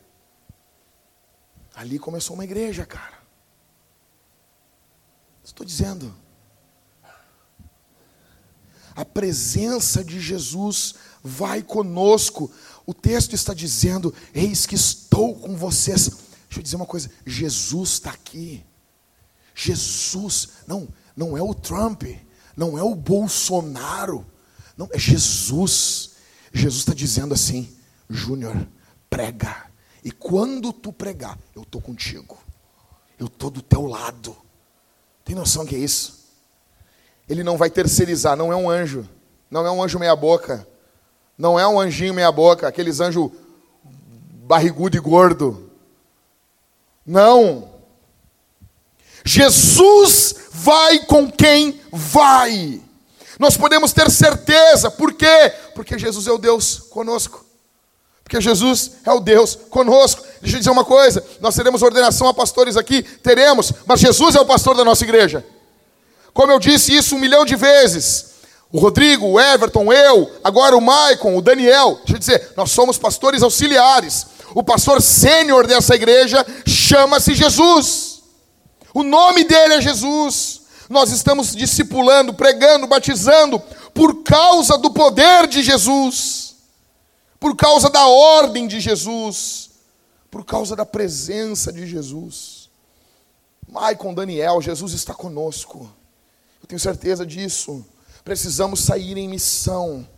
S1: Ali começou uma igreja, cara. Estou dizendo. A presença de Jesus vai conosco. O texto está dizendo: Eis que estou com vocês. Deixa eu dizer uma coisa: Jesus está aqui. Jesus, não, não é o Trump, não é o Bolsonaro, não, é Jesus. Jesus está dizendo assim: Júnior, prega. E quando tu pregar, eu estou contigo. Eu estou do teu lado. Tem noção que é isso? Ele não vai terceirizar, não é um anjo. Não é um anjo meia-boca. Não é um anjinho meia-boca, aqueles anjos barrigudo e gordo. Não. Jesus vai com quem vai. Nós podemos ter certeza, por quê? Porque Jesus é o Deus conosco. Porque Jesus é o Deus conosco. Deixa eu dizer uma coisa: nós teremos ordenação a pastores aqui, teremos, mas Jesus é o pastor da nossa igreja. Como eu disse isso um milhão de vezes. O Rodrigo, o Everton, eu, agora o Maicon, o Daniel. Deixa eu dizer, nós somos pastores auxiliares. O pastor sênior dessa igreja chama-se Jesus. O nome dele é Jesus. Nós estamos discipulando, pregando, batizando por causa do poder de Jesus, por causa da ordem de Jesus, por causa da presença de Jesus. Maicon, Daniel, Jesus está conosco. Eu tenho certeza disso. Precisamos sair em missão.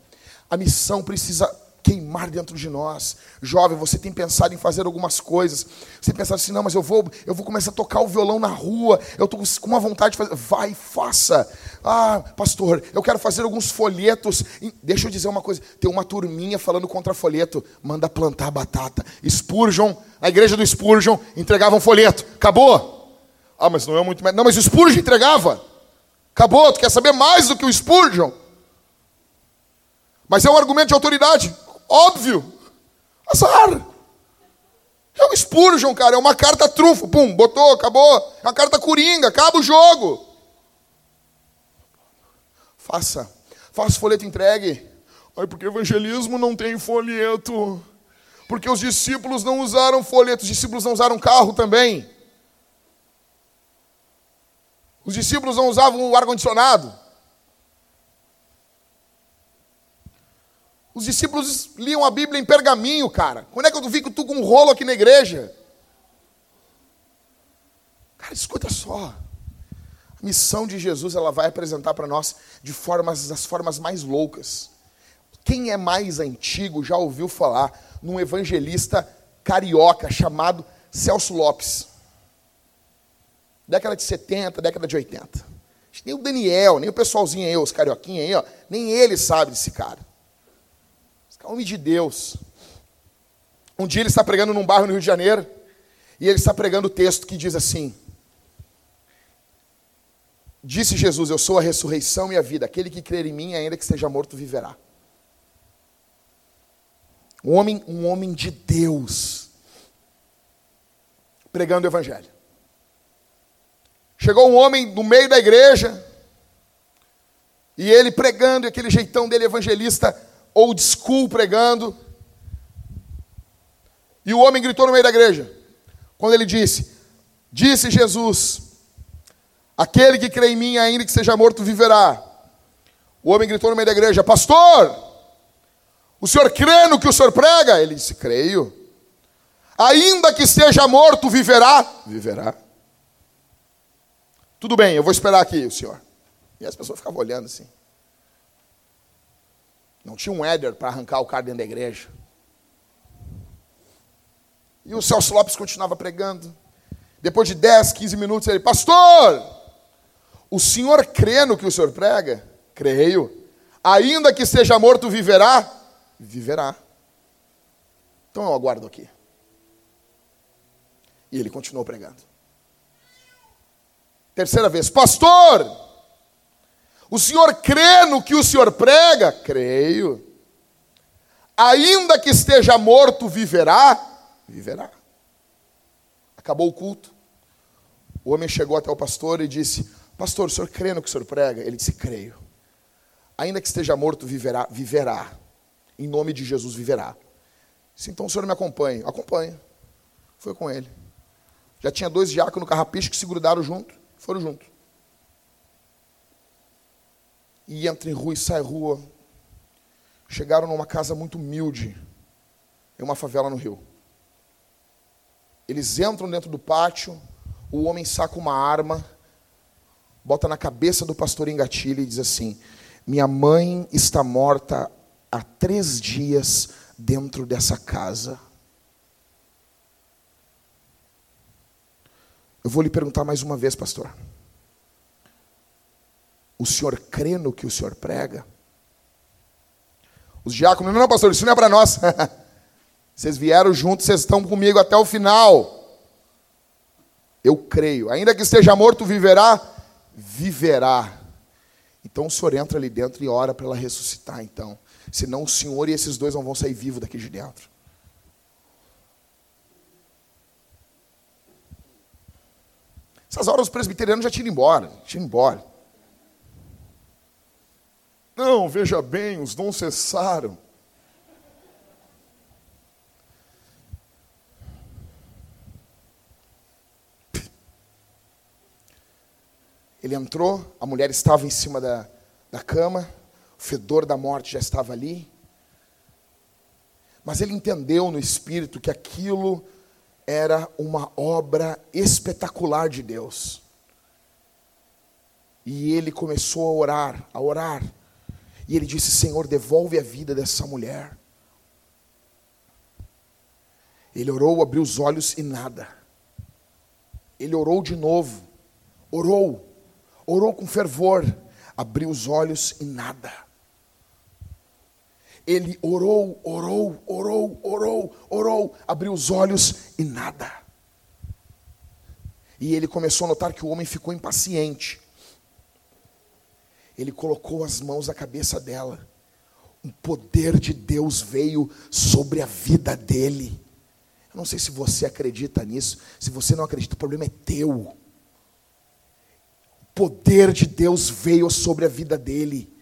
S1: A missão precisa queimar dentro de nós. Jovem, você tem pensado em fazer algumas coisas. Você tem pensado assim, não, mas eu vou, eu vou começar a tocar o violão na rua. Eu estou com uma vontade de fazer. Vai, faça. Ah, pastor, eu quero fazer alguns folhetos. Deixa eu dizer uma coisa. Tem uma turminha falando contra folheto. Manda plantar batata. Spurgeon, a igreja do Spurgeon, entregava um folheto. Acabou. Ah, mas não é muito... Não, mas o Spurgeon entregava. Acabou. Tu quer saber mais do que o Spurgeon? Mas é um argumento de autoridade. Óbvio. Azar. É um Spurgeon, cara. É uma carta trunfo. Pum, botou, acabou. É uma carta coringa. Acaba o jogo. Faça. Faça folheto entregue. Ai, porque evangelismo não tem folheto. Porque os discípulos não usaram folheto. Os discípulos não usaram carro também. Os discípulos não usavam o ar-condicionado. Os discípulos liam a Bíblia em pergaminho, cara. Quando é que eu que tu com um rolo aqui na igreja? Cara, escuta só. A missão de Jesus, ela vai apresentar para nós de formas, das formas mais loucas. Quem é mais antigo já ouviu falar num evangelista carioca chamado Celso Lopes. Década de 70, década de 80. Nem o Daniel, nem o pessoalzinho aí, os carioquinhos aí, ó, nem ele sabe desse cara. Homem de Deus. Um dia ele está pregando num bairro no Rio de Janeiro, e ele está pregando o texto que diz assim: Disse Jesus: Eu sou a ressurreição e a vida. Aquele que crer em mim, ainda que esteja morto, viverá. Um homem, um homem de Deus, pregando o Evangelho. Chegou um homem no meio da igreja, e ele pregando, e aquele jeitão dele evangelista, old school pregando. E o homem gritou no meio da igreja, quando ele disse: Disse Jesus, aquele que crê em mim, ainda que seja morto, viverá. O homem gritou no meio da igreja: Pastor, o senhor crê no que o senhor prega? Ele disse: Creio. Ainda que esteja morto, viverá? Viverá. Tudo bem, eu vou esperar aqui o senhor. E as pessoas ficavam olhando assim. Não tinha um éder para arrancar o cara dentro da igreja. E o Celso Lopes continuava pregando. Depois de 10, 15 minutos, ele, pastor, o senhor crê no que o senhor prega? Creio. Ainda que seja morto, viverá? Viverá. Então eu aguardo aqui. E ele continuou pregando. Terceira vez, pastor, O senhor crê no que o senhor prega? Creio. Ainda que esteja morto, viverá? Viverá. Acabou o culto. O homem chegou até o pastor e disse: Pastor, o senhor crê no que o senhor prega? Ele disse: Creio. Ainda que esteja morto, viverá? Viverá. Em nome de Jesus, viverá. Disse, então o senhor me acompanha. Acompanha. Foi com ele. Já tinha dois diáconos no carrapicho que se grudaram junto. Foram juntos. E entra em rua e sai rua. Chegaram numa casa muito humilde, em uma favela no Rio. Eles entram dentro do pátio, o homem saca uma arma, bota na cabeça do pastor engatilha e diz assim: Minha mãe está morta há três dias dentro dessa casa. Eu vou lhe perguntar mais uma vez, pastor. O senhor crê no que o senhor prega? Os diáconos, não, pastor, isso não é para nós. vocês vieram juntos, vocês estão comigo até o final. Eu creio. Ainda que esteja morto, viverá? Viverá. Então o senhor entra ali dentro e ora para ela ressuscitar, então. Senão o senhor e esses dois não vão sair vivos daqui de dentro. Essas horas os presbiterianos já tinham ido embora. Tinham ido embora. Não, veja bem, os dons cessaram. Ele entrou, a mulher estava em cima da, da cama, o fedor da morte já estava ali. Mas ele entendeu no espírito que aquilo era uma obra espetacular de Deus. E ele começou a orar, a orar. E ele disse: Senhor, devolve a vida dessa mulher. Ele orou, abriu os olhos e nada. Ele orou de novo, orou, orou com fervor, abriu os olhos e nada. Ele orou, orou, orou, orou, orou, abriu os olhos e nada. E ele começou a notar que o homem ficou impaciente ele colocou as mãos na cabeça dela. O poder de Deus veio sobre a vida dele. Eu não sei se você acredita nisso. Se você não acredita, o problema é teu. O poder de Deus veio sobre a vida dele.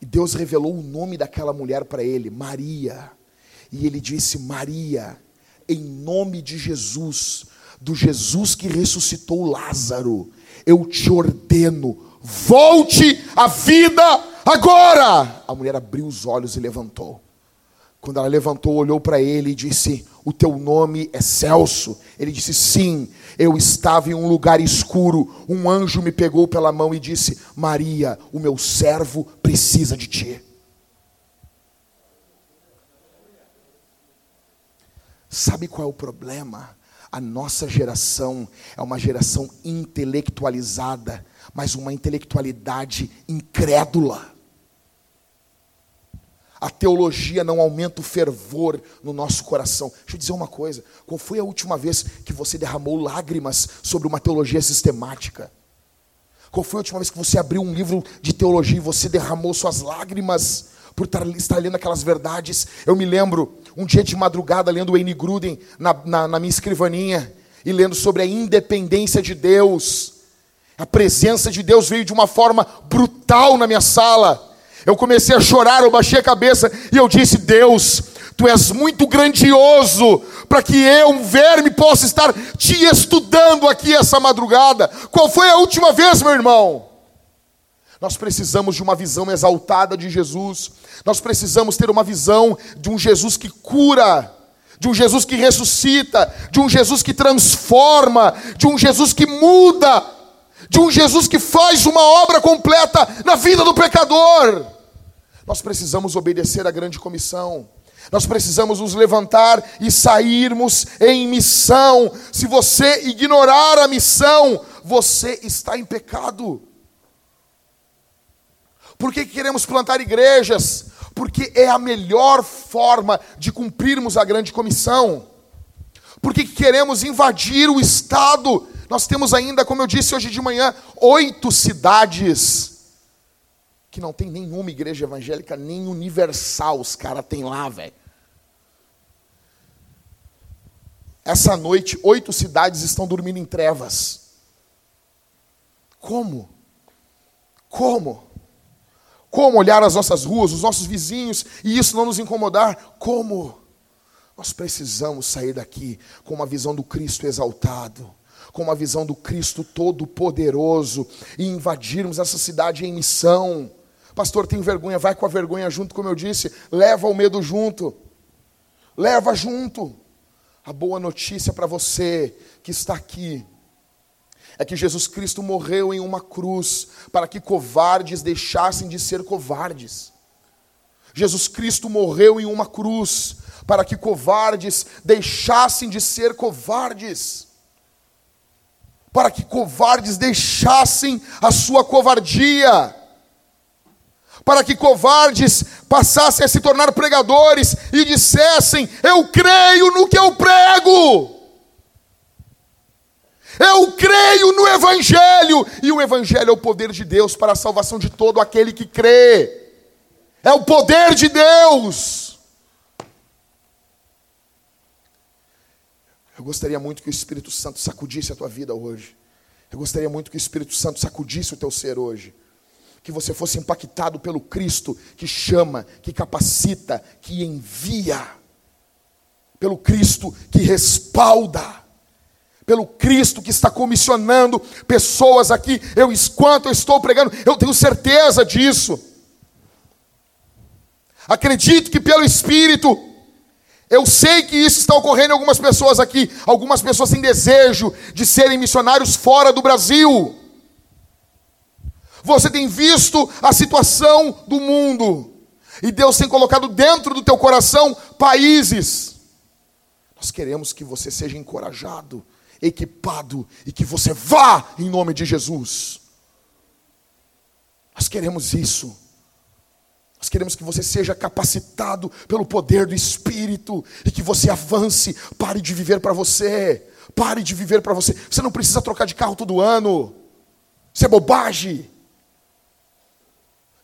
S1: E Deus revelou o nome daquela mulher para ele, Maria. E ele disse: Maria, em nome de Jesus, do Jesus que ressuscitou Lázaro, eu te ordeno, Volte à vida agora. A mulher abriu os olhos e levantou. Quando ela levantou, olhou para ele e disse: O teu nome é Celso. Ele disse: Sim, eu estava em um lugar escuro. Um anjo me pegou pela mão e disse: Maria, o meu servo precisa de ti. Sabe qual é o problema? A nossa geração é uma geração intelectualizada mas uma intelectualidade incrédula. A teologia não aumenta o fervor no nosso coração. Deixa eu dizer uma coisa: qual foi a última vez que você derramou lágrimas sobre uma teologia sistemática? Qual foi a última vez que você abriu um livro de teologia e você derramou suas lágrimas por estar lendo aquelas verdades? Eu me lembro, um dia de madrugada, lendo Wayne Gruden na, na, na minha escrivaninha e lendo sobre a independência de Deus. A presença de Deus veio de uma forma brutal na minha sala. Eu comecei a chorar, eu baixei a cabeça e eu disse: Deus, tu és muito grandioso para que eu, um verme, possa estar te estudando aqui essa madrugada. Qual foi a última vez, meu irmão? Nós precisamos de uma visão exaltada de Jesus. Nós precisamos ter uma visão de um Jesus que cura, de um Jesus que ressuscita, de um Jesus que transforma, de um Jesus que muda de um Jesus que faz uma obra completa na vida do pecador. Nós precisamos obedecer à grande comissão. Nós precisamos nos levantar e sairmos em missão. Se você ignorar a missão, você está em pecado. Por que queremos plantar igrejas? Porque é a melhor forma de cumprirmos a grande comissão. Por que queremos invadir o Estado nós temos ainda, como eu disse hoje de manhã, oito cidades que não tem nenhuma igreja evangélica, nem universal, os caras têm lá, velho. Essa noite, oito cidades estão dormindo em trevas. Como? Como? Como olhar as nossas ruas, os nossos vizinhos, e isso não nos incomodar? Como? Nós precisamos sair daqui com uma visão do Cristo exaltado, com uma visão do Cristo todo-poderoso, e invadirmos essa cidade em missão. Pastor, tem vergonha, vai com a vergonha junto, como eu disse, leva o medo junto, leva junto. A boa notícia para você que está aqui é que Jesus Cristo morreu em uma cruz para que covardes deixassem de ser covardes. Jesus Cristo morreu em uma cruz para que covardes deixassem de ser covardes. Para que covardes deixassem a sua covardia. Para que covardes passassem a se tornar pregadores e dissessem: Eu creio no que eu prego. Eu creio no Evangelho, e o Evangelho é o poder de Deus para a salvação de todo aquele que crê. É o poder de Deus. Eu gostaria muito que o Espírito Santo sacudisse a tua vida hoje. Eu gostaria muito que o Espírito Santo sacudisse o teu ser hoje. Que você fosse impactado pelo Cristo que chama, que capacita, que envia. Pelo Cristo que respalda pelo Cristo que está comissionando pessoas aqui. Eu, enquanto eu estou pregando, eu tenho certeza disso. Acredito que pelo Espírito, eu sei que isso está ocorrendo em algumas pessoas aqui. Algumas pessoas têm desejo de serem missionários fora do Brasil. Você tem visto a situação do mundo. E Deus tem colocado dentro do teu coração países. Nós queremos que você seja encorajado equipado e que você vá em nome de Jesus. Nós queremos isso. Nós queremos que você seja capacitado pelo poder do Espírito e que você avance. Pare de viver para você. Pare de viver para você. Você não precisa trocar de carro todo ano. Isso é bobagem.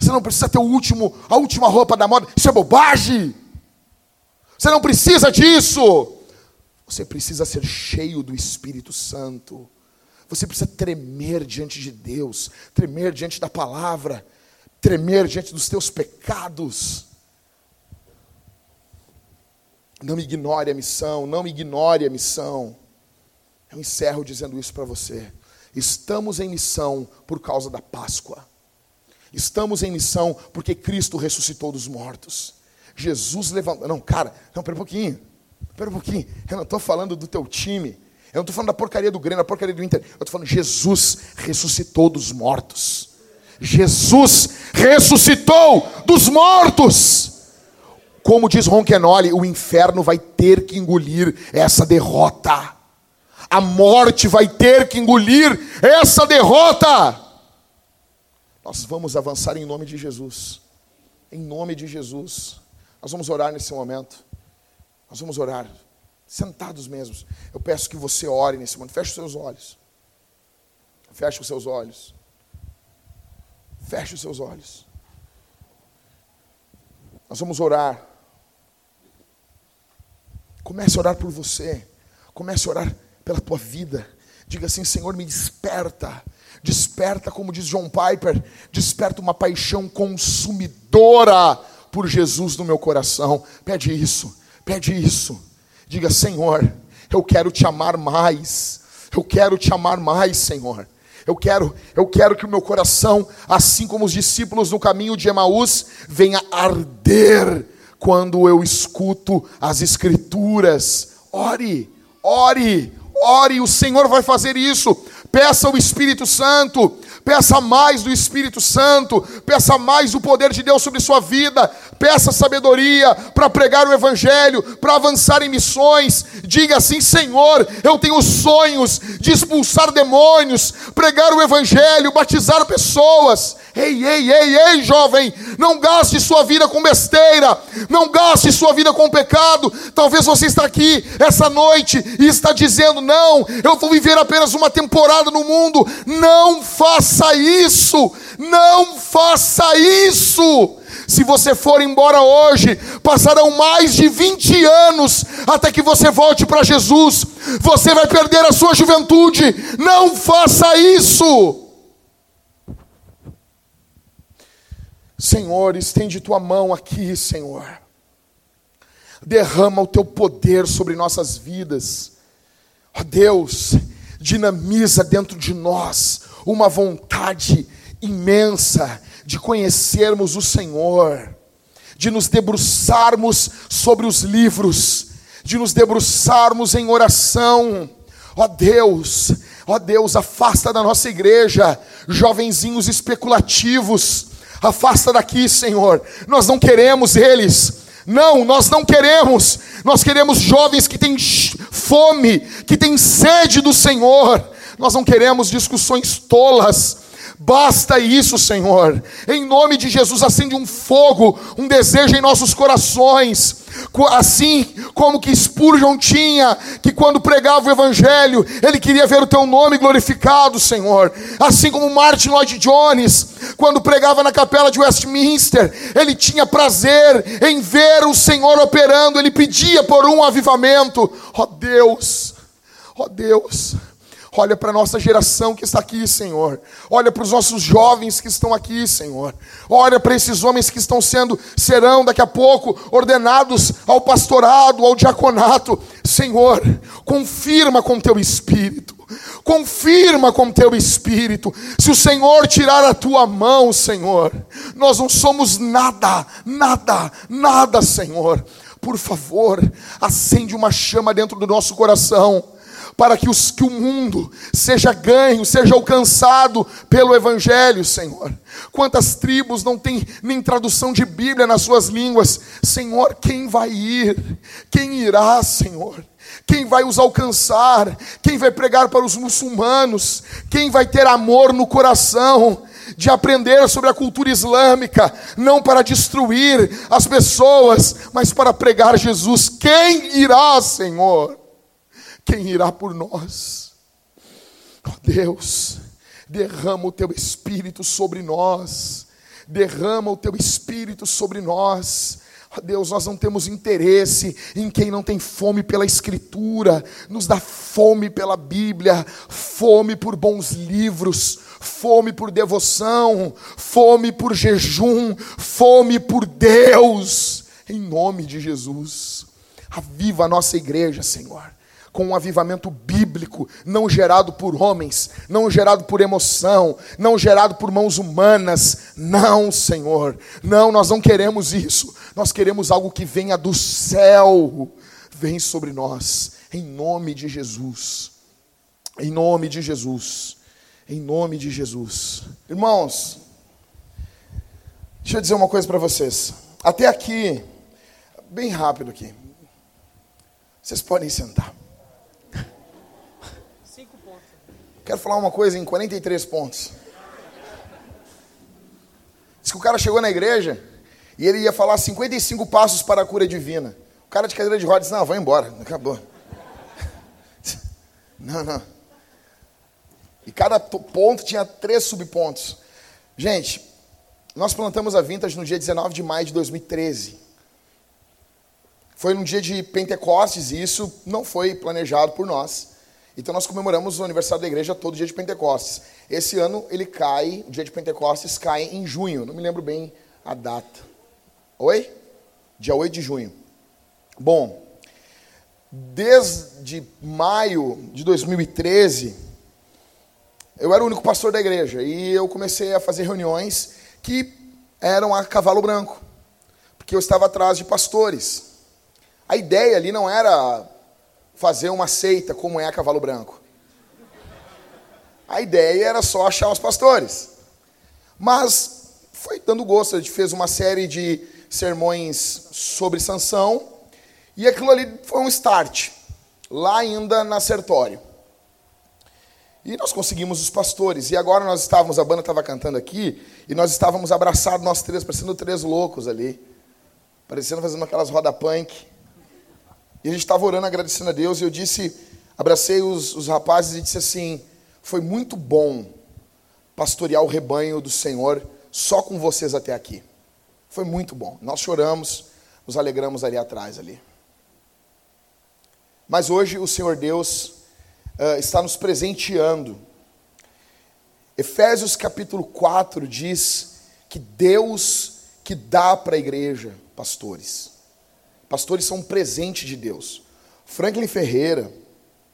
S1: Você não precisa ter o último, a última roupa da moda. Isso é bobagem. Você não precisa disso. Você precisa ser cheio do Espírito Santo. Você precisa tremer diante de Deus, tremer diante da palavra, tremer diante dos teus pecados. Não ignore a missão, não ignore a missão. Eu encerro dizendo isso para você. Estamos em missão por causa da Páscoa. Estamos em missão porque Cristo ressuscitou dos mortos. Jesus levantou. Não, cara, não, pera um pouquinho. Espera um pouquinho, eu não estou falando do teu time. Eu não estou falando da porcaria do Grêmio, da porcaria do Inter. Eu estou falando, Jesus ressuscitou dos mortos. Jesus ressuscitou dos mortos. Como diz Ronquenoli, o inferno vai ter que engolir essa derrota. A morte vai ter que engolir essa derrota. Nós vamos avançar em nome de Jesus. Em nome de Jesus. Nós vamos orar nesse momento. Nós vamos orar, sentados mesmos. Eu peço que você ore nesse momento. Feche os seus olhos. Feche os seus olhos. Feche os seus olhos. Nós vamos orar. Comece a orar por você. Comece a orar pela tua vida. Diga assim: Senhor, me desperta. Desperta, como diz John Piper, desperta uma paixão consumidora por Jesus no meu coração. Pede isso. Pede isso. Diga, Senhor, eu quero te amar mais. Eu quero te amar mais, Senhor. Eu quero, eu quero que o meu coração, assim como os discípulos no caminho de Emaús, venha arder quando eu escuto as escrituras. Ore, ore, ore, o Senhor vai fazer isso. Peça o Espírito Santo, peça mais do Espírito Santo, peça mais do poder de Deus sobre sua vida, peça sabedoria para pregar o Evangelho, para avançar em missões. Diga assim: Senhor, eu tenho sonhos de expulsar demônios, pregar o Evangelho, batizar pessoas. Ei, ei, ei, ei, jovem, não gaste sua vida com besteira, não gaste sua vida com pecado. Talvez você está aqui essa noite e está dizendo: "Não, eu vou viver apenas uma temporada no mundo". Não faça isso. Não faça isso. Se você for embora hoje, passarão mais de 20 anos até que você volte para Jesus. Você vai perder a sua juventude. Não faça isso. Senhor, estende tua mão aqui, Senhor. Derrama o teu poder sobre nossas vidas. Ó Deus, dinamiza dentro de nós uma vontade imensa de conhecermos o Senhor, de nos debruçarmos sobre os livros, de nos debruçarmos em oração. Ó Deus, ó Deus, afasta da nossa igreja jovenzinhos especulativos, afasta daqui, Senhor. Nós não queremos eles. Não, nós não queremos. Nós queremos jovens que têm fome, que têm sede do Senhor. Nós não queremos discussões tolas. Basta isso, Senhor. Em nome de Jesus, acende um fogo, um desejo em nossos corações. Assim como que Spurgeon tinha, que quando pregava o Evangelho, ele queria ver o teu nome glorificado, Senhor. Assim como Martin Lloyd Jones, quando pregava na capela de Westminster, ele tinha prazer em ver o Senhor operando, ele pedia por um avivamento. Ó oh, Deus, ó oh, Deus. Olha para a nossa geração que está aqui, Senhor. Olha para os nossos jovens que estão aqui, Senhor. Olha para esses homens que estão sendo, serão daqui a pouco ordenados ao pastorado, ao diaconato. Senhor, confirma com teu espírito. Confirma com teu espírito. Se o Senhor tirar a tua mão, Senhor, nós não somos nada, nada, nada, Senhor. Por favor, acende uma chama dentro do nosso coração para que, os, que o mundo seja ganho, seja alcançado pelo Evangelho, Senhor. Quantas tribos não têm nem tradução de Bíblia nas suas línguas? Senhor, quem vai ir? Quem irá, Senhor? Quem vai os alcançar? Quem vai pregar para os muçulmanos? Quem vai ter amor no coração? de aprender sobre a cultura islâmica, não para destruir as pessoas, mas para pregar Jesus. Quem irá, Senhor? Quem irá por nós? Oh Deus, derrama o teu espírito sobre nós. Derrama o teu espírito sobre nós. Deus, nós não temos interesse em quem não tem fome pela Escritura, nos dá fome pela Bíblia, fome por bons livros, fome por devoção, fome por jejum, fome por Deus, em nome de Jesus. Aviva a nossa igreja, Senhor com um avivamento bíblico, não gerado por homens, não gerado por emoção, não gerado por mãos humanas. Não, Senhor, não, nós não queremos isso. Nós queremos algo que venha do céu, vem sobre nós, em nome de Jesus. Em nome de Jesus. Em nome de Jesus. Irmãos, deixa eu dizer uma coisa para vocês. Até aqui, bem rápido aqui. Vocês podem sentar. Quero falar uma coisa em 43 pontos. Diz que o cara chegou na igreja e ele ia falar 55 passos para a cura divina. O cara de cadeira de rodas disse: Não, vai embora, acabou. Não, não. E cada ponto tinha três subpontos. Gente, nós plantamos a Vintage no dia 19 de maio de 2013. Foi num dia de Pentecostes e isso não foi planejado por nós. Então nós comemoramos o aniversário da igreja todo dia de Pentecostes. Esse ano ele cai, o dia de Pentecostes cai em junho, não me lembro bem a data. Oi? Dia 8 de junho. Bom, desde maio de 2013, eu era o único pastor da igreja e eu comecei a fazer reuniões que eram a cavalo branco, porque eu estava atrás de pastores. A ideia ali não era fazer uma seita como é a Cavalo Branco. A ideia era só achar os pastores. Mas foi dando gosto, a gente fez uma série de sermões sobre Sansão, e aquilo ali foi um start, lá ainda na Sertório. E nós conseguimos os pastores. E agora nós estávamos, a banda estava cantando aqui, e nós estávamos abraçados, nós três, parecendo três loucos ali. Parecendo fazendo aquelas roda punk. E a gente estava orando, agradecendo a Deus, e eu disse, abracei os, os rapazes e disse assim: foi muito bom pastorear o rebanho do Senhor só com vocês até aqui. Foi muito bom. Nós choramos, nos alegramos ali atrás ali. Mas hoje o Senhor Deus uh, está nos presenteando. Efésios capítulo 4 diz que Deus que dá para a igreja pastores. Pastores são um presente de Deus. Franklin Ferreira,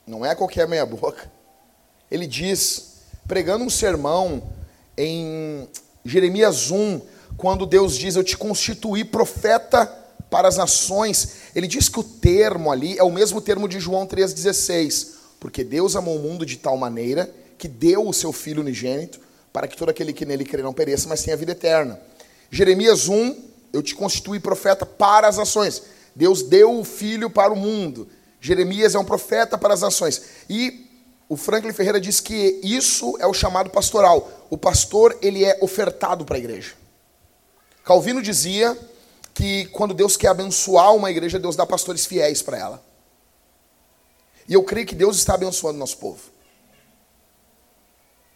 S1: não é qualquer meia-boca, ele diz, pregando um sermão em Jeremias 1, quando Deus diz: Eu te constituí profeta para as nações. Ele diz que o termo ali é o mesmo termo de João 3,16 porque Deus amou o mundo de tal maneira que deu o seu Filho unigênito para que todo aquele que nele crê não pereça, mas tenha vida eterna. Jeremias 1, eu te constituí profeta para as nações. Deus deu o Filho para o mundo. Jeremias é um profeta para as nações. E o Franklin Ferreira diz que isso é o chamado pastoral. O pastor, ele é ofertado para a igreja. Calvino dizia que quando Deus quer abençoar uma igreja, Deus dá pastores fiéis para ela. E eu creio que Deus está abençoando nosso povo.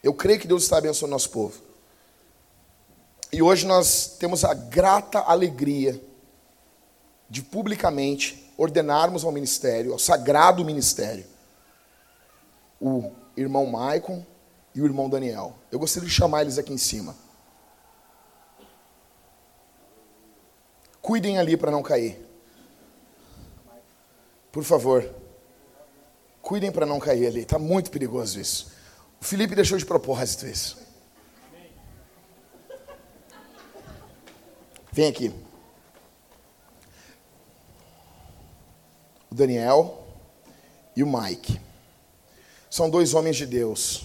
S1: Eu creio que Deus está abençoando nosso povo. E hoje nós temos a grata alegria de publicamente ordenarmos ao ministério, ao sagrado ministério, o irmão Maicon e o irmão Daniel. Eu gostaria de chamar eles aqui em cima. Cuidem ali para não cair. Por favor. Cuidem para não cair ali, está muito perigoso isso. O Felipe deixou de propósito isso. Vem aqui. O Daniel e o Mike. São dois homens de Deus.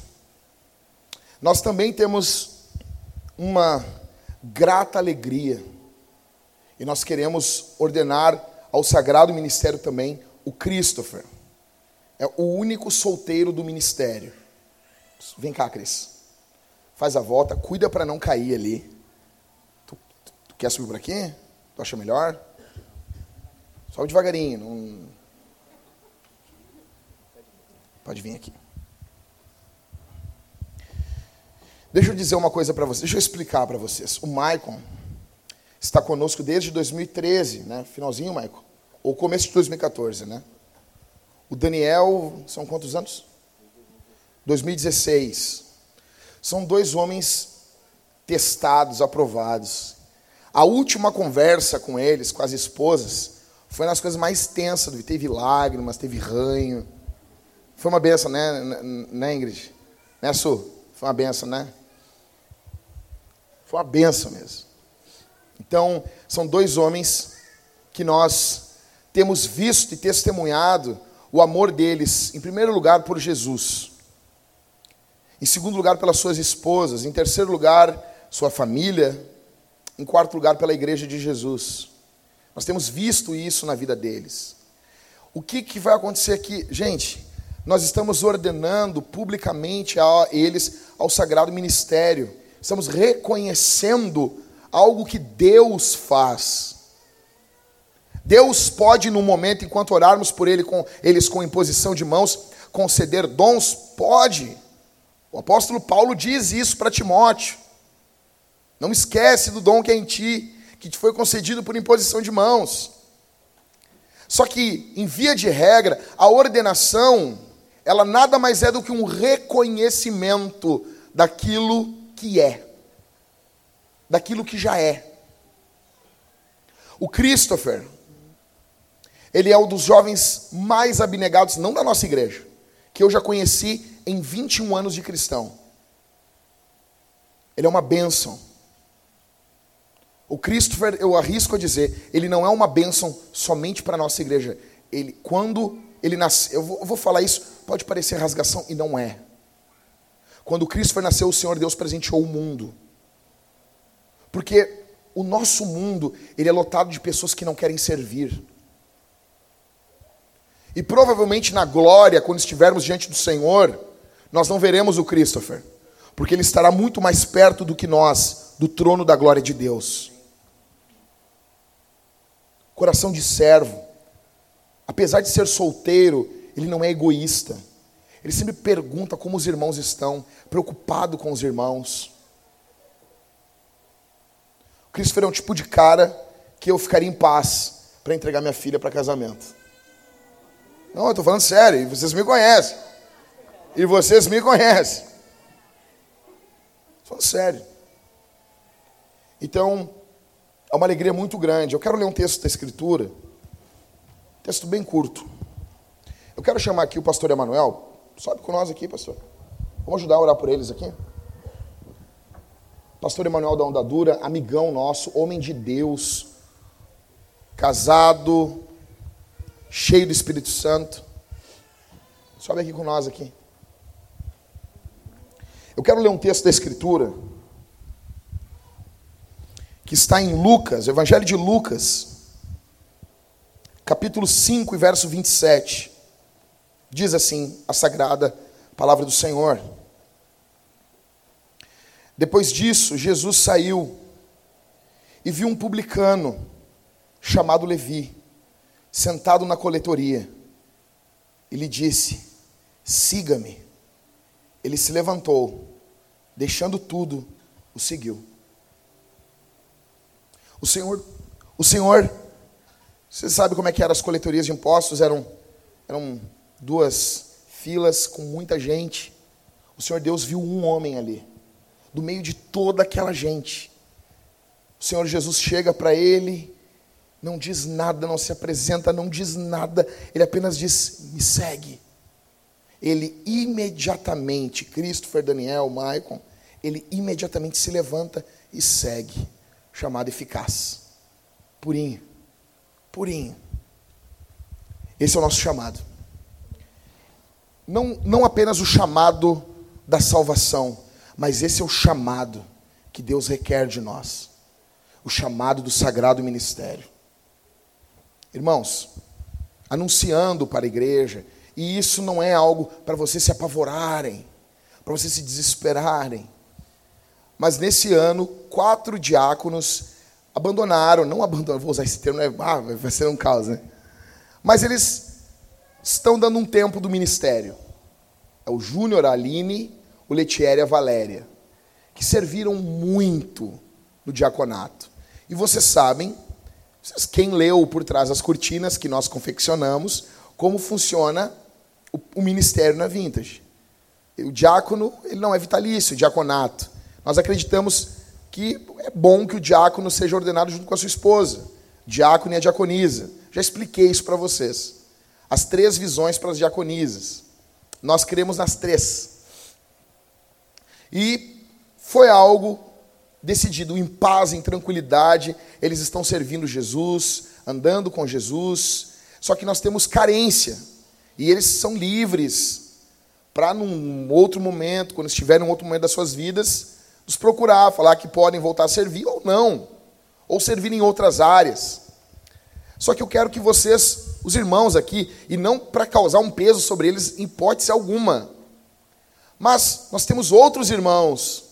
S1: Nós também temos uma grata alegria. E nós queremos ordenar ao sagrado ministério também o Christopher. É o único solteiro do ministério. Vem cá, Cris. Faz a volta, cuida para não cair ali. Tu, tu, tu, quer subir por aqui? Tu acha melhor? Sobe devagarinho. Não... Pode vir aqui. Deixa eu dizer uma coisa para vocês, deixa eu explicar para vocês. O Maicon está conosco desde 2013, né? Finalzinho, Maicon? Ou começo de 2014, né? O Daniel, são quantos anos? 2016. São dois homens testados, aprovados. A última conversa com eles, com as esposas, foi nas coisas mais tensas. Teve lágrimas, teve ranho. Foi uma benção, né, né Ingrid? Né, Su? Foi uma benção, né? Foi uma benção mesmo. Então, são dois homens que nós temos visto e testemunhado o amor deles, em primeiro lugar, por Jesus, em segundo lugar, pelas suas esposas, em terceiro lugar, sua família, em quarto lugar, pela igreja de Jesus. Nós temos visto isso na vida deles. O que, que vai acontecer aqui? Gente, nós estamos ordenando publicamente a eles ao sagrado ministério, estamos reconhecendo algo que Deus faz. Deus pode, no momento, enquanto orarmos por ele com, eles com imposição de mãos, conceder dons? Pode. O apóstolo Paulo diz isso para Timóteo. Não esquece do dom que é em ti, que te foi concedido por imposição de mãos. Só que, em via de regra, a ordenação, ela nada mais é do que um reconhecimento daquilo que é, daquilo que já é. O Christopher, ele é um dos jovens mais abnegados, não da nossa igreja, que eu já conheci em 21 anos de cristão. Ele é uma bênção. O Christopher, eu arrisco a dizer, ele não é uma bênção somente para a nossa igreja. Ele, quando ele nasceu, eu eu vou falar isso, pode parecer rasgação, e não é. Quando o Christopher nasceu, o Senhor Deus presenteou o mundo. Porque o nosso mundo, ele é lotado de pessoas que não querem servir. E provavelmente na glória, quando estivermos diante do Senhor, nós não veremos o Christopher, porque ele estará muito mais perto do que nós, do trono da glória de Deus. Coração de servo, apesar de ser solteiro, ele não é egoísta. Ele sempre pergunta como os irmãos estão, preocupado com os irmãos. O Christopher é um tipo de cara que eu ficaria em paz para entregar minha filha para casamento. Não, eu estou falando sério, e vocês me conhecem. E vocês me conhecem. Falando sério. Então, é uma alegria muito grande. Eu quero ler um texto da Escritura, texto bem curto. Eu quero chamar aqui o pastor Emanuel. Sobe com nós aqui, pastor. Vamos ajudar a orar por eles aqui? Pastor Emanuel da Onda Dura, amigão nosso, homem de Deus, casado, cheio do Espírito Santo. Sobe aqui com nós aqui. Eu quero ler um texto da Escritura que está em Lucas, Evangelho de Lucas, capítulo 5 e verso 27. Diz assim a sagrada palavra do Senhor. Depois disso, Jesus saiu e viu um publicano chamado Levi sentado na coletoria. Ele disse: Siga-me. Ele se levantou, deixando tudo, o seguiu. O Senhor, o Senhor, você sabe como é que eram as coletorias de impostos? Eram, eram duas filas com muita gente. O Senhor Deus viu um homem ali, do meio de toda aquela gente. O Senhor Jesus chega para ele não diz nada, não se apresenta, não diz nada, ele apenas diz: me segue. Ele imediatamente, Christopher, Daniel, Maicon, ele imediatamente se levanta e segue. Chamado eficaz. Purinho. Purinho. Esse é o nosso chamado. Não, não apenas o chamado da salvação, mas esse é o chamado que Deus requer de nós. O chamado do sagrado ministério. Irmãos, anunciando para a igreja, e isso não é algo para vocês se apavorarem, para vocês se desesperarem. Mas nesse ano, quatro diáconos abandonaram, não abandonaram, vou usar esse termo, né? ah, vai ser um caos, né? Mas eles estão dando um tempo do ministério. É o Júnior Aline, o Letieri e a Valéria, que serviram muito no diaconato. E vocês sabem quem leu por trás das cortinas que nós confeccionamos, como funciona o, o ministério na Vintage. O diácono, ele não é vitalício, o diaconato. Nós acreditamos que é bom que o diácono seja ordenado junto com a sua esposa, diácono e a diaconisa. Já expliquei isso para vocês. As três visões para as diaconisas. Nós cremos nas três. E foi algo decidido em paz, em tranquilidade, eles estão servindo Jesus, andando com Jesus, só que nós temos carência, e eles são livres para, num outro momento, quando estiverem em outro momento das suas vidas, nos procurar, falar que podem voltar a servir ou não, ou servir em outras áreas. Só que eu quero que vocês, os irmãos aqui, e não para causar um peso sobre eles, em hipótese alguma, mas nós temos outros irmãos,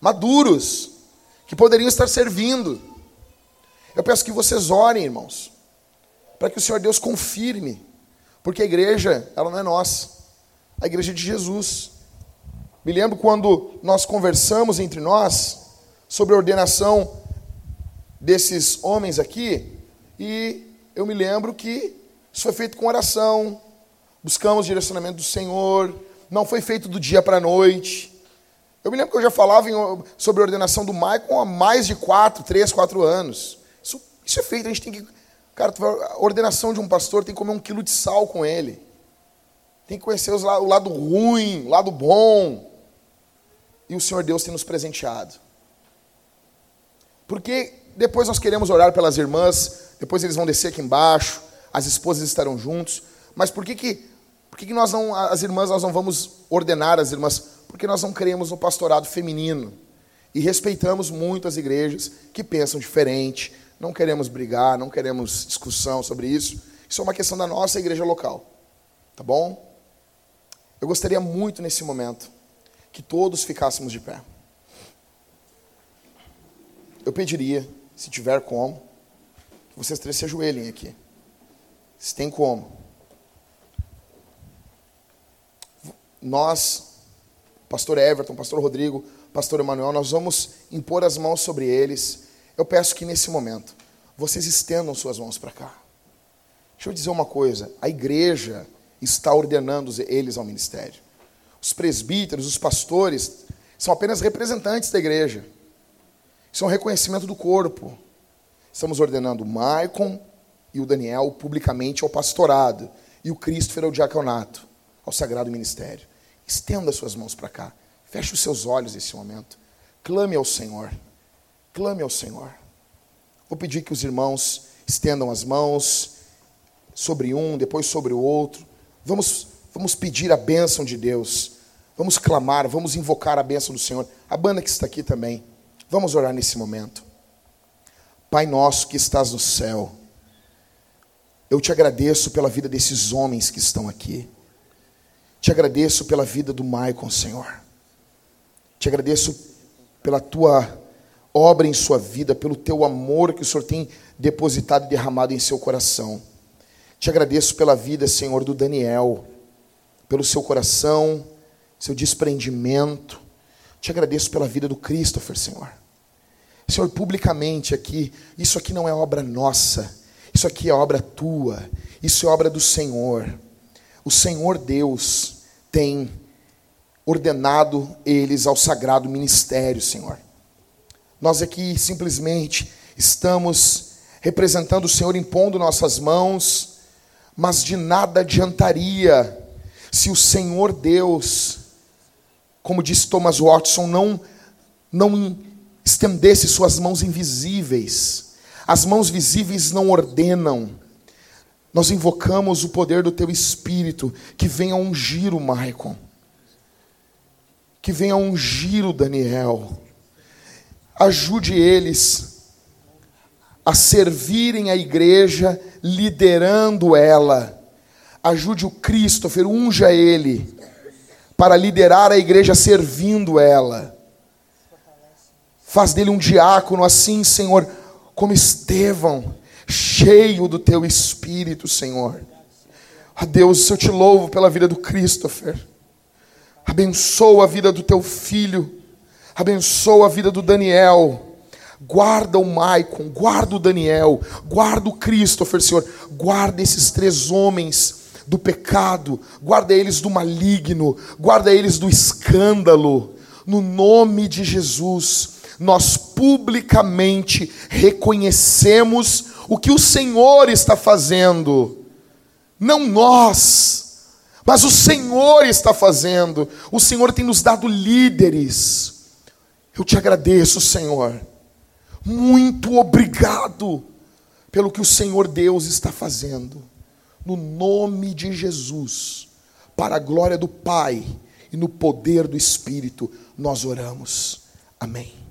S1: maduros, que poderiam estar servindo. Eu peço que vocês orem, irmãos, para que o Senhor Deus confirme, porque a igreja, ela não é nossa, a igreja é de Jesus. Me lembro quando nós conversamos entre nós sobre a ordenação desses homens aqui, e eu me lembro que isso foi feito com oração, buscamos direcionamento do Senhor, não foi feito do dia para a noite. Eu me lembro que eu já falava em, sobre a ordenação do Maicon há mais de quatro, três, quatro anos. Isso, isso é feito, a gente tem que. Cara, a ordenação de um pastor tem que comer um quilo de sal com ele. Tem que conhecer os, o lado ruim, o lado bom. E o Senhor Deus tem nos presenteado. Porque depois nós queremos orar pelas irmãs, depois eles vão descer aqui embaixo, as esposas estarão juntos. Mas por que que, por que, que nós não, as irmãs, nós não vamos ordenar as irmãs? porque nós não cremos no pastorado feminino e respeitamos muito as igrejas que pensam diferente. Não queremos brigar, não queremos discussão sobre isso. Isso é uma questão da nossa igreja local. Tá bom? Eu gostaria muito nesse momento que todos ficássemos de pé. Eu pediria, se tiver como, vocês três se ajoelhem aqui. Se tem como. Nós, pastor Everton, pastor Rodrigo, pastor Emanuel, nós vamos impor as mãos sobre eles. Eu peço que nesse momento vocês estendam suas mãos para cá. Deixa eu dizer uma coisa: a igreja está ordenando eles ao ministério. Os presbíteros, os pastores, são apenas representantes da igreja. Isso é um reconhecimento do corpo. Estamos ordenando o Maicon e o Daniel publicamente ao pastorado, e o Christopher ao diaconato, ao sagrado ministério. Estenda suas mãos para cá. Feche os seus olhos nesse momento. Clame ao Senhor. Clame ao Senhor. Vou pedir que os irmãos estendam as mãos sobre um, depois sobre o outro. Vamos, vamos pedir a bênção de Deus. Vamos clamar, vamos invocar a bênção do Senhor. A banda que está aqui também. Vamos orar nesse momento. Pai nosso que estás no céu, eu te agradeço pela vida desses homens que estão aqui. Te agradeço pela vida do Maicon, Senhor. Te agradeço pela tua obra em sua vida, pelo teu amor que o Senhor tem depositado e derramado em seu coração. Te agradeço pela vida, Senhor, do Daniel, pelo seu coração, seu desprendimento. Te agradeço pela vida do Christopher, Senhor. Senhor, publicamente aqui, isso aqui não é obra nossa, isso aqui é obra tua, isso é obra do Senhor. O Senhor Deus tem ordenado eles ao sagrado ministério, Senhor. Nós aqui simplesmente estamos representando o Senhor, impondo nossas mãos, mas de nada adiantaria se o Senhor Deus, como disse Thomas Watson, não, não estendesse suas mãos invisíveis. As mãos visíveis não ordenam. Nós invocamos o poder do teu Espírito que venha ungir o Maicon que venha ungir o Daniel. Ajude eles a servirem a igreja, liderando ela. Ajude o Christopher, unja ele para liderar a igreja servindo ela. Faz dele um diácono assim, Senhor, como Estevão, cheio do teu espírito, Senhor. A Deus, eu te louvo pela vida do Christopher. Abençoa a vida do teu filho. Abençoa a vida do Daniel. Guarda o Maicon, guarda o Daniel, guarda o Christopher, Senhor. Guarda esses três homens do pecado, guarda eles do maligno, guarda eles do escândalo. No nome de Jesus, nós publicamente reconhecemos o que o Senhor está fazendo, não nós. Mas o Senhor está fazendo, o Senhor tem nos dado líderes. Eu te agradeço, Senhor. Muito obrigado pelo que o Senhor Deus está fazendo. No nome de Jesus, para a glória do Pai e no poder do Espírito, nós oramos. Amém.